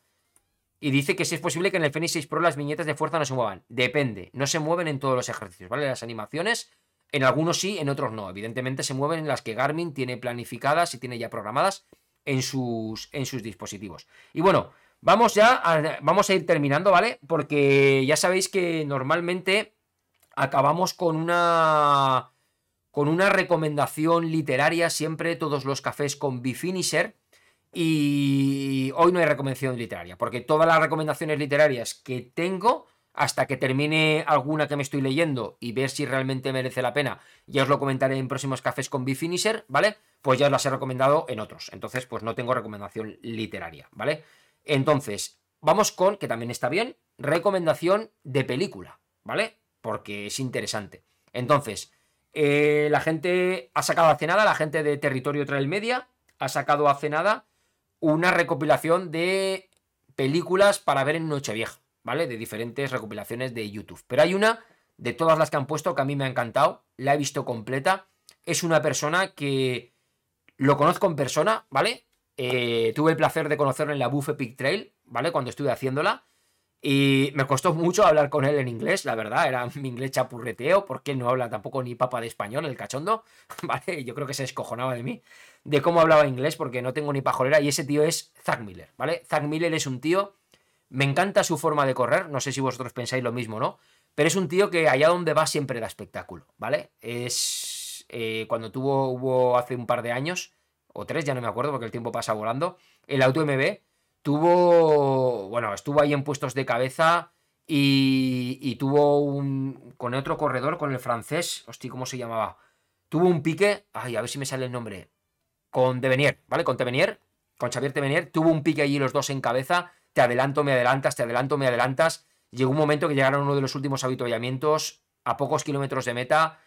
Y dice que si es posible que en el Fenix 6 Pro las viñetas de fuerza no se muevan. Depende, no se mueven en todos los ejercicios, ¿vale? Las animaciones, en algunos sí, en otros no. Evidentemente se mueven en las que Garmin tiene planificadas y tiene ya programadas en sus, en sus dispositivos. Y bueno, Vamos ya, a, vamos a ir terminando, ¿vale? Porque ya sabéis que normalmente acabamos con una con una recomendación literaria siempre todos los cafés con Bifinisher y hoy no hay recomendación literaria, porque todas las recomendaciones literarias que tengo hasta que termine alguna que me estoy leyendo y ver si realmente merece la pena, ya os lo comentaré en próximos cafés con Bifinisher, ¿vale? Pues ya os las he recomendado en otros. Entonces, pues no tengo recomendación literaria, ¿vale? Entonces, vamos con, que también está bien, recomendación de película, ¿vale? Porque es interesante. Entonces, eh, la gente ha sacado hace nada, la gente de Territorio Trail Media ha sacado hace nada una recopilación de películas para ver en Nochevieja, ¿vale? De diferentes recopilaciones de YouTube. Pero hay una de todas las que han puesto que a mí me ha encantado, la he visto completa. Es una persona que lo conozco en persona, ¿vale? Eh, tuve el placer de conocerlo en la Buff Epic Trail, ¿vale? Cuando estuve haciéndola. Y me costó mucho hablar con él en inglés, la verdad, era mi inglés chapurreteo, porque no habla tampoco ni papa de español, el cachondo, *laughs* ¿vale? Yo creo que se escojonaba de mí, de cómo hablaba inglés, porque no tengo ni pajolera, y ese tío es Zack Miller, ¿vale? Zack Miller es un tío, me encanta su forma de correr, no sé si vosotros pensáis lo mismo, ¿no? Pero es un tío que allá donde va siempre da espectáculo, ¿vale? Es... Eh, cuando tuvo, hubo hace un par de años, o tres, ya no me acuerdo porque el tiempo pasa volando, el Auto MB tuvo, bueno, estuvo ahí en puestos de cabeza y, tuvo un, con otro corredor, con el francés, hostia, ¿cómo se llamaba? Tuvo un pique, ay, a ver si me sale el nombre, con Devenier, ¿vale? Con Devenier, con Xavier Devenier, tuvo un pique allí los dos en cabeza, te adelanto, me adelantas, te adelanto, me adelantas, llegó un momento que llegaron uno de los últimos avituallamientos a pocos kilómetros de meta,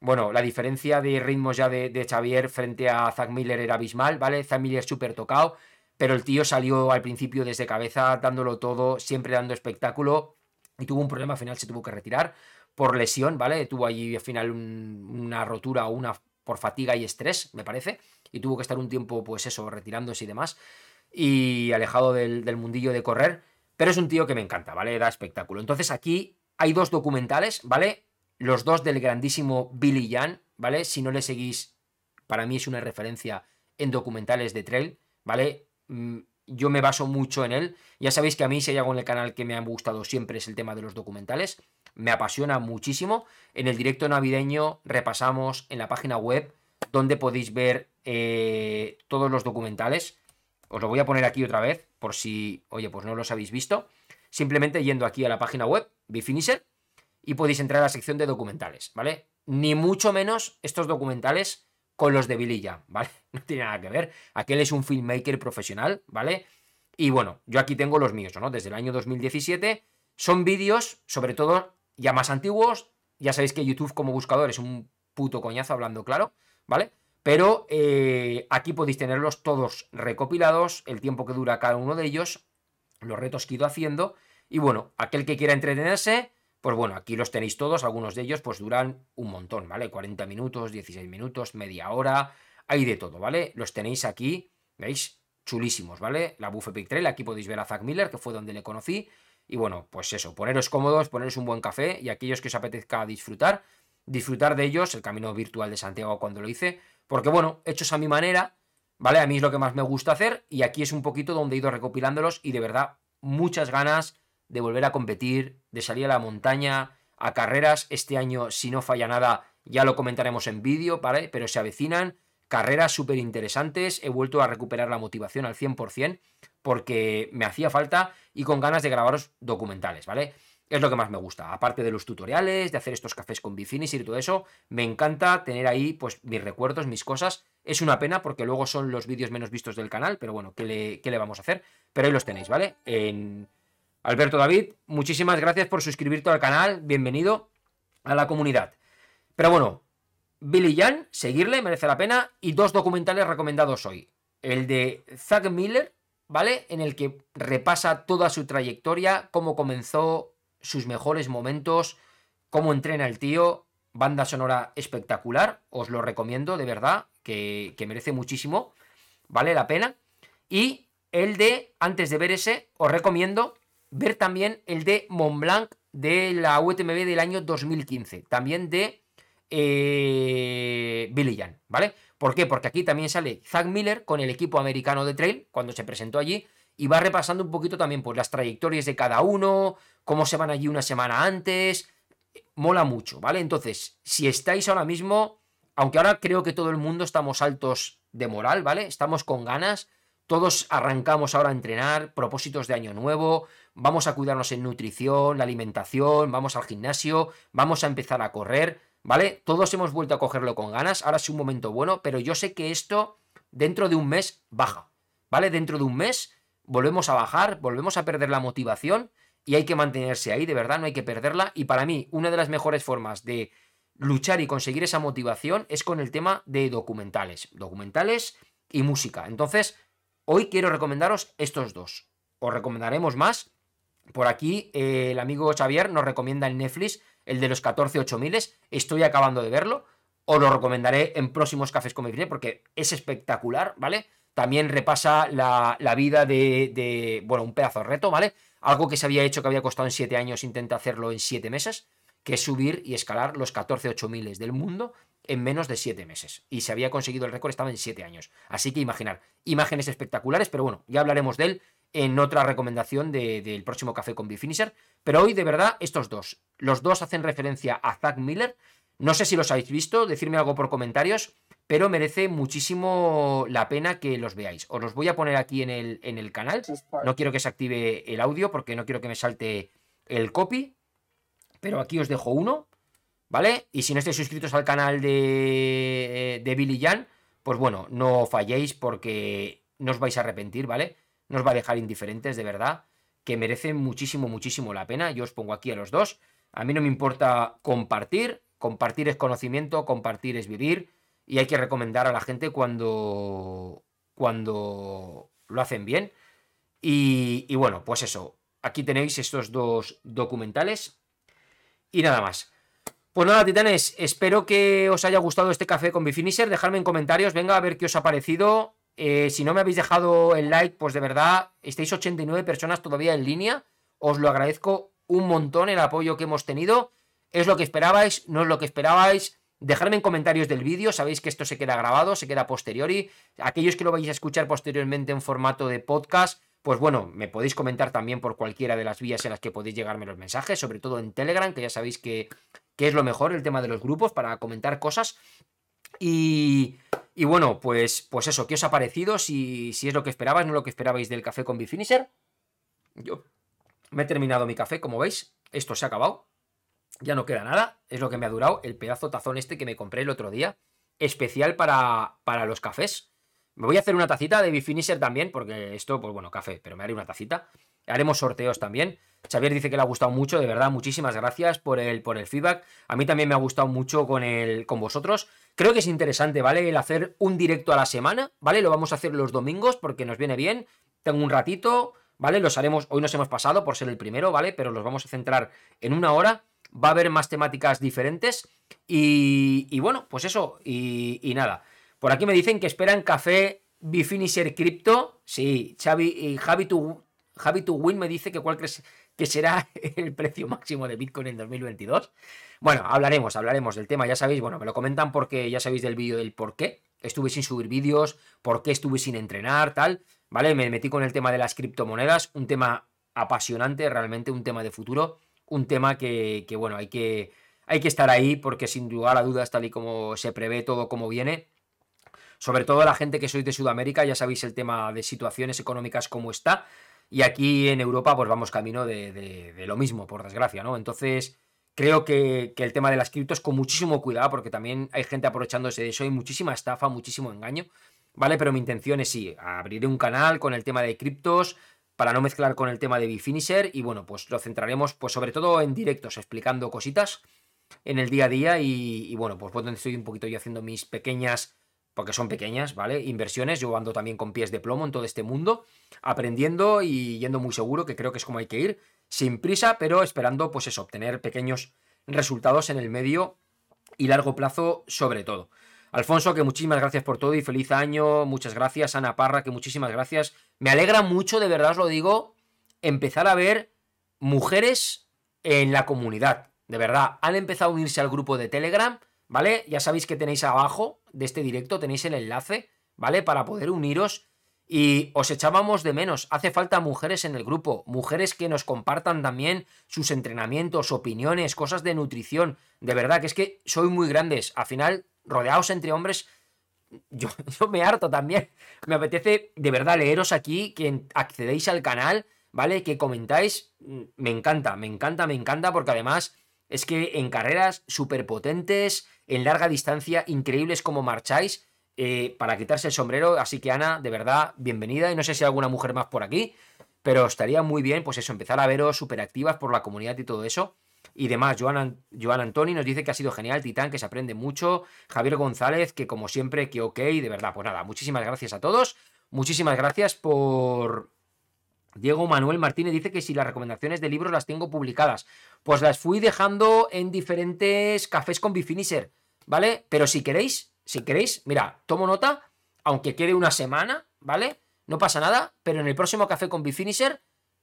bueno, la diferencia de ritmos ya de, Xavier frente a Zack Miller era abismal, ¿vale? Zack Miller súper tocado, pero el tío salió al principio desde cabeza, dándolo todo, siempre dando espectáculo, y tuvo un problema, al final se tuvo que retirar por lesión, ¿vale? Tuvo allí al final una rotura o una por fatiga y estrés, me parece, y tuvo que estar un tiempo, pues eso, retirándose y demás, y alejado del, mundillo de correr, pero es un tío que me encanta, ¿vale? Da espectáculo. Entonces aquí hay dos documentales, ¿vale? Los dos del grandísimo Billy Jan, ¿vale? Si no le seguís, para mí es una referencia en documentales de trail, ¿vale? Mm, yo me baso mucho en él. Ya sabéis que a mí si hay algo en el canal que me ha gustado siempre es el tema de los documentales. Me apasiona muchísimo. En el directo navideño repasamos en la página web donde podéis ver eh, todos los documentales. Os lo voy a poner aquí otra vez por si, oye, pues no los habéis visto. Simplemente yendo aquí a la página web, Bifinisher, y podéis entrar a la sección de documentales, ¿vale? Ni mucho menos estos documentales con los de Vililla, ¿vale? *laughs* No tiene nada que ver. Aquel es un filmmaker profesional, ¿vale? Y bueno, yo aquí tengo los míos, ¿no? Desde el año 2017. Son vídeos, sobre todo, ya más antiguos. Ya sabéis que YouTube como buscador es un puto coñazo, hablando claro, ¿vale? Pero eh, aquí podéis tenerlos todos recopilados, el tiempo que dura cada uno de ellos, los retos que he ido haciendo. Y bueno, aquel que quiera entretenerse, pues bueno, aquí los tenéis todos, algunos de ellos pues duran un montón, ¿vale? 40 minutos, 16 minutos, media hora, hay de todo, ¿vale? Los tenéis aquí, ¿veis? Chulísimos, ¿vale? La Buffet Big Trail, aquí podéis ver a Zack Miller, que fue donde le conocí. Y bueno, pues eso, poneros cómodos, poneros un buen café y aquellos que os apetezca disfrutar, disfrutar de ellos, el camino virtual de Santiago cuando lo hice, porque bueno, hechos a mi manera, ¿vale? A mí es lo que más me gusta hacer y aquí es un poquito donde he ido recopilándolos y de verdad muchas ganas de volver a competir, de salir a la montaña, a carreras. Este año, si no falla nada, ya lo comentaremos en vídeo, ¿vale? Pero se avecinan carreras súper interesantes. He vuelto a recuperar la motivación al 100% porque me hacía falta y con ganas de grabaros documentales, ¿vale? Es lo que más me gusta. Aparte de los tutoriales, de hacer estos cafés con Bifinisher y todo eso, me encanta tener ahí pues mis recuerdos, mis cosas. Es una pena porque luego son los vídeos menos vistos del canal, pero bueno, ¿qué le, le vamos a hacer? Pero ahí los tenéis, ¿vale? En Alberto David, muchísimas gracias por suscribirte al canal. Bienvenido a la comunidad. Pero bueno, Billy Jan, seguirle, merece la pena. Y dos documentales recomendados hoy. El de Zack Miller, ¿vale? En el que repasa toda su trayectoria, cómo comenzó, sus mejores momentos, cómo entrena el tío, banda sonora espectacular, os lo recomiendo de verdad, que, merece muchísimo, vale la pena. Y el de, antes de ver ese, os recomiendo ver también el de Montblanc de la UTMB del año 2015, también de eh, Billy Jan, ¿vale? ¿Por qué? Porque aquí también sale Zack Miller con el equipo americano de trail, cuando se presentó allí, y va repasando un poquito también pues, las trayectorias de cada uno, cómo se van allí una semana antes. Mola mucho, ¿vale? Entonces, si estáis ahora mismo, aunque ahora creo que todo el mundo estamos altos de moral, ¿vale? Estamos con ganas, todos arrancamos ahora a entrenar, propósitos de año nuevo, vamos a cuidarnos en nutrición, alimentación, vamos al gimnasio, vamos a empezar a correr, ¿vale? Todos hemos vuelto a cogerlo con ganas, ahora es un momento bueno, pero yo sé que esto dentro de un mes baja, ¿vale? Dentro de un mes volvemos a bajar, volvemos a perder la motivación y hay que mantenerse ahí, de verdad, no hay que perderla. Y para mí, una de las mejores formas de luchar y conseguir esa motivación es con el tema de documentales, documentales y música. Entonces, hoy quiero recomendaros estos dos. Os recomendaremos más. Por aquí eh, el amigo Xavier nos recomienda el Netflix, el de los 14 8000. Estoy acabando de verlo. Os lo recomendaré en próximos cafés con mi porque es espectacular, ¿vale? También repasa la, vida de, de, bueno, un pedazo de reto, ¿vale? Algo que se había hecho que había costado en 7 años, intenta hacerlo en 7 meses, que es subir y escalar los 14 8000 del mundo en menos de 7 meses. Y se había conseguido el récord, estaba en 7 años. Así que imaginar, imágenes espectaculares, pero bueno, ya hablaremos de él en otra recomendación del próximo café con Bifinisher. Pero hoy, de verdad, estos dos. Los dos hacen referencia a Zack Miller. No sé si los habéis visto, decirme algo por comentarios pero merece muchísimo la pena que los veáis. Os los voy a poner aquí en el, en el canal. No quiero que se active el audio porque no quiero que me salte el copy, pero aquí os dejo uno, ¿vale? Y si no estáis suscritos al canal de, de Billy Jan, pues bueno, no falléis porque no os vais a arrepentir, ¿vale? No os va a dejar indiferentes, de verdad, que merecen muchísimo, muchísimo la pena. Yo os pongo aquí a los dos. A mí no me importa compartir compartir es conocimiento, compartir es vivir y hay que recomendar a la gente cuando, cuando lo hacen bien. Y, y bueno, pues eso, aquí tenéis estos dos documentales y nada más. Pues nada, titanes, espero que os haya gustado este café con Bifinisher. Dejadme en comentarios, venga a ver qué os ha parecido. Eh, si no me habéis dejado el like, pues de verdad, estáis 89 personas todavía en línea. Os lo agradezco un montón el apoyo que hemos tenido. ¿Es lo que esperabais? ¿No es lo que esperabais? Dejadme en comentarios del vídeo, sabéis que esto se queda grabado, se queda posteriori. Aquellos que lo vais a escuchar posteriormente en formato de podcast, pues bueno, me podéis comentar también por cualquiera de las vías en las que podéis llegarme los mensajes, sobre todo en Telegram, que ya sabéis que, es lo mejor el tema de los grupos para comentar cosas. Y, bueno, pues, pues eso, ¿qué os ha parecido? Si, si es lo que esperabais, no lo que esperabais del café con Bifinisher. Yo me he terminado mi café, como veis, esto se ha acabado. Ya no queda nada, es lo que me ha durado el pedazo tazón este que me compré el otro día, especial para, para los cafés. Me voy a hacer una tacita de Bifinisher también, porque esto, pues bueno, café, pero me haré una tacita. Haremos sorteos también. Xavier dice que le ha gustado mucho, de verdad, muchísimas gracias por el, por el feedback. A mí también me ha gustado mucho con, el, con vosotros. Creo que es interesante, ¿vale? El hacer un directo a la semana, ¿vale? Lo vamos a hacer los domingos porque nos viene bien. Tengo un ratito, ¿vale? Los haremos, hoy nos hemos pasado por ser el primero, ¿vale? Pero los vamos a centrar en una hora. Va a haber más temáticas diferentes. Y, bueno, pues eso, y, nada. Por aquí me dicen que esperan café Bifinisher Crypto. Sí, Xavi y Javi to, Javi to Win me dice que cuál crees que será *laughs* el precio máximo de Bitcoin en 2022. Bueno, hablaremos, hablaremos del tema, ya sabéis, bueno, me lo comentan porque ya sabéis del vídeo del por qué estuve sin subir vídeos, por qué estuve sin entrenar, tal, ¿vale? Me metí con el tema de las criptomonedas, un tema apasionante, realmente un tema de futuro, un tema que, bueno, hay que, hay que estar ahí porque sin lugar a dudas, tal y como se prevé todo como viene, sobre todo la gente que sois de Sudamérica, ya sabéis el tema de situaciones económicas como está, y aquí en Europa pues vamos camino de, lo mismo, por desgracia, ¿no? Entonces creo que, el tema de las criptos con muchísimo cuidado, porque también hay gente aprovechándose de eso, hay muchísima estafa, muchísimo engaño, ¿vale? Pero mi intención es sí, abriré un canal con el tema de criptos, para no mezclar con el tema de Bifinisher y bueno, pues lo centraremos pues sobre todo en directos, explicando cositas en el día a día y, y bueno, pues estoy un poquito yo haciendo mis pequeñas porque son pequeñas, ¿vale? Inversiones, yo ando también con pies de plomo en todo este mundo, aprendiendo y yendo muy seguro, que creo que es como hay que ir, sin prisa, pero esperando, pues eso, obtener pequeños resultados en el medio y largo plazo sobre todo. Alfonso, que muchísimas gracias por todo y feliz año, muchas gracias. Ana Parra, que muchísimas gracias. Me alegra mucho, de verdad os lo digo, empezar a ver mujeres en la comunidad. De verdad, han empezado a unirse al grupo de Telegram ¿vale? Ya sabéis que tenéis abajo de este directo, tenéis el enlace, ¿vale? Para poder uniros. Y os echábamos de menos. Hace falta mujeres en el grupo, mujeres que nos compartan también sus entrenamientos, opiniones, cosas de nutrición. De verdad, que es que soy muy grandes. Al final, rodeados entre hombres, yo, *laughs* yo me harto también. Me apetece de verdad leeros aquí, que accedéis al canal, ¿vale? Que comentáis. Me encanta, me encanta, me encanta, porque además es que en carreras súper potentes, en larga distancia, increíbles como marcháis eh, para quitarse el sombrero. Así que Ana, de verdad, bienvenida. Y no sé si hay alguna mujer más por aquí, pero estaría muy bien, pues eso, empezar a veros súper activas por la comunidad y todo eso. Y demás, Joan, Joan Antoni nos dice que ha sido genial, Titán, que se aprende mucho. Javier González, que como siempre, que ok, de verdad, pues nada, muchísimas gracias a todos. Muchísimas gracias por, Diego Manuel Martínez dice que si las recomendaciones de libros las tengo publicadas, pues las fui dejando en diferentes cafés con Bifinisher, ¿vale? Pero si queréis, si queréis, mira, tomo nota, aunque quede una semana, ¿vale? No pasa nada, pero en el próximo café con Bifinisher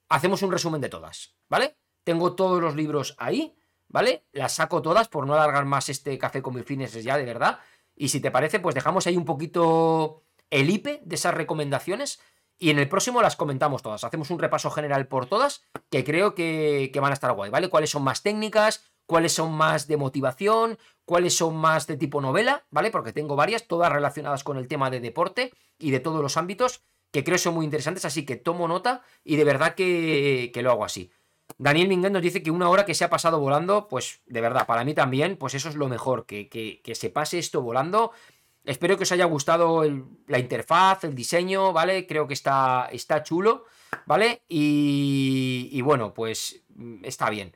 hacemos un resumen de todas, ¿vale? Tengo todos los libros ahí, ¿vale? Las saco todas por no alargar más este café con Bifinisher ya, de verdad. Y si te parece, pues dejamos ahí un poquito el IPE de esas recomendaciones y en el próximo las comentamos todas. Hacemos un repaso general por todas, que creo que, van a estar guay, ¿vale? ¿Cuáles son más técnicas? ¿Cuáles son más de motivación? ¿Cuáles son más de tipo novela? ¿Vale? Porque tengo varias, todas relacionadas con el tema de deporte y de todos los ámbitos, que creo son muy interesantes, así que tomo nota y de verdad que, lo hago así. Daniel Minguez nos dice que una hora que se ha pasado volando, pues de verdad, para mí también, pues eso es lo mejor, que, se pase esto volando Espero que os haya gustado la interfaz, el diseño, ¿vale? Creo que está, está chulo, ¿vale? Y, bueno, pues mm, está bien.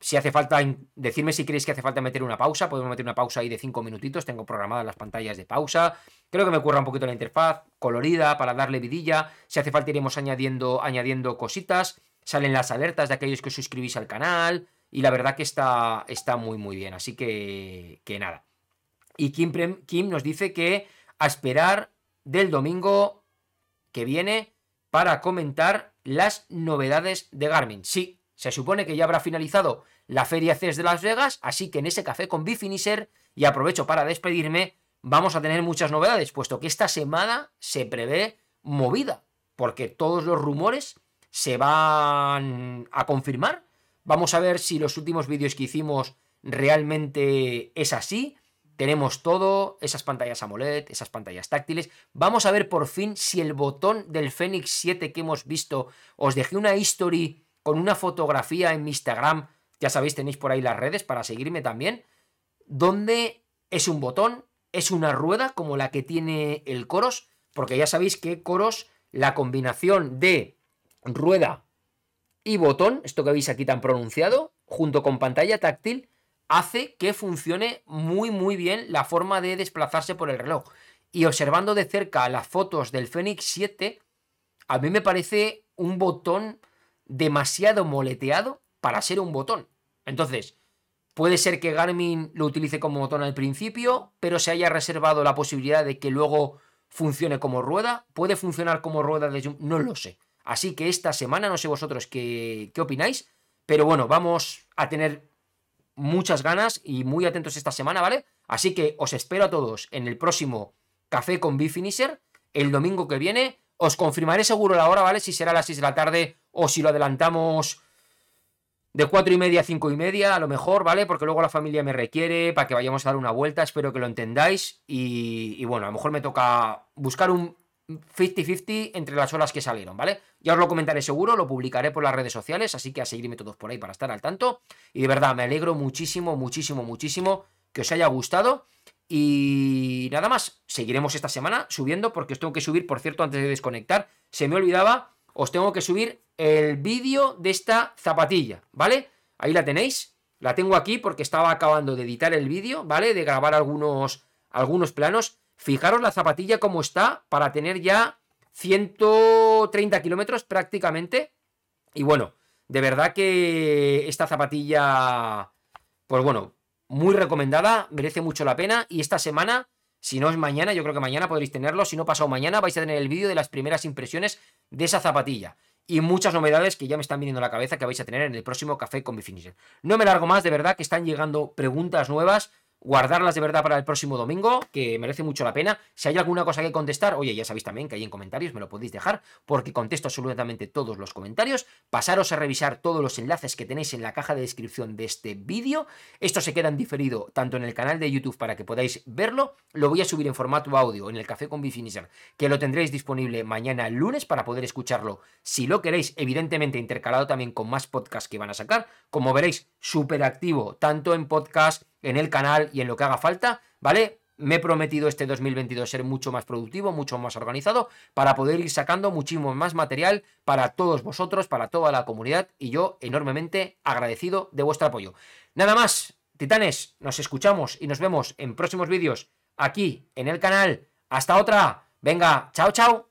Si hace falta, decirme si queréis que hace falta meter una pausa, podemos meter una pausa ahí de 5 minutitos, tengo programadas las pantallas de pausa. Creo que me ocurra un poquito la interfaz, colorida, para darle vidilla. Si hace falta iremos añadiendo, añadiendo cositas. Salen las alertas de aquellos que os suscribís al canal. Y la verdad que está, está muy, muy bien. Así que, que nada. Y Kim, Kim nos dice que a esperar del domingo que viene para comentar las novedades de Garmin. Sí, se supone que ya habrá finalizado la Feria CES de Las Vegas, así que en ese café con Bifinisher, y aprovecho para despedirme, vamos a tener muchas novedades, puesto que esta semana se prevé movida, porque todos los rumores se van a confirmar. Vamos a ver si los últimos vídeos que hicimos realmente es así. Tenemos todo, esas pantallas AMOLED, esas pantallas táctiles. Vamos a ver por fin si el botón del Fenix 7 que hemos visto, os dejé una history con una fotografía en mi Instagram, ya sabéis, tenéis por ahí las redes para seguirme también, donde es un botón, es una rueda como la que tiene el Coros, porque ya sabéis que Coros, la combinación de rueda y botón, esto que veis aquí tan pronunciado, junto con pantalla táctil, hace que funcione muy muy bien la forma de desplazarse por el reloj. Y observando de cerca las fotos del Fenix 7, a mí me parece un botón demasiado moleteado para ser un botón. Entonces, puede ser que Garmin lo utilice como botón al principio, pero se haya reservado la posibilidad de que luego funcione como rueda. Puede funcionar como rueda de no lo sé. Así que esta semana, no sé vosotros qué, qué opináis, pero bueno, vamos a tener muchas ganas y muy atentos esta semana, ¿vale? Así que os espero a todos en el próximo Café con Bifinisher, el domingo que viene. Os confirmaré seguro la hora, ¿vale? Si será a las 6 de la tarde o si lo adelantamos de 4 y media a 5 y media, a lo mejor, ¿vale? Porque luego la familia me requiere para que vayamos a dar una vuelta, espero que lo entendáis. Y, y bueno, a lo mejor me toca buscar un 50-50 entre las horas que salieron, ¿vale? Ya os lo comentaré seguro, lo publicaré por las redes sociales, así que a seguirme todos por ahí para estar al tanto. Y de verdad, me alegro muchísimo, muchísimo, muchísimo que os haya gustado. Y nada más, seguiremos esta semana subiendo porque os tengo que subir, por cierto, antes de desconectar, se me olvidaba, os tengo que subir el vídeo de esta zapatilla, ¿vale? Ahí la tenéis, la tengo aquí porque estaba acabando de editar el vídeo, ¿vale? De grabar algunos, algunos planos. Fijaros la zapatilla como está para tener ya 130 kilómetros prácticamente. Y bueno, de verdad que esta zapatilla, pues bueno, muy recomendada, merece mucho la pena. Y esta semana, si no es mañana, yo creo que mañana podréis tenerlo. Si no pasado mañana, vais a tener el vídeo de las primeras impresiones de esa zapatilla. Y muchas novedades que ya me están viniendo a la cabeza que vais a tener en el próximo Café con Bifinisher. No me largo más, de verdad que están llegando preguntas nuevas guardarlas de verdad para el próximo domingo, que merece mucho la pena. Si hay alguna cosa que contestar, oye, ya sabéis también que hay en comentarios, me lo podéis dejar, porque contesto absolutamente todos los comentarios. Pasaros a revisar todos los enlaces que tenéis en la caja de descripción de este vídeo. Esto se queda en diferido tanto en el canal de YouTube para que podáis verlo. Lo voy a subir en formato audio en el Café con Bifinisher, que lo tendréis disponible mañana lunes para poder escucharlo si lo queréis, evidentemente intercalado también con más podcasts que van a sacar. Como veréis, súper activo, tanto en podcast en el canal y en lo que haga falta, ¿vale? Me he prometido este 2022 ser mucho más productivo, mucho más organizado, para poder ir sacando muchísimo más material para todos vosotros, para toda la comunidad, y yo enormemente agradecido de vuestro apoyo. Nada más, titanes, nos escuchamos y nos vemos en próximos vídeos aquí en el canal. Hasta otra. Venga, chao, chao.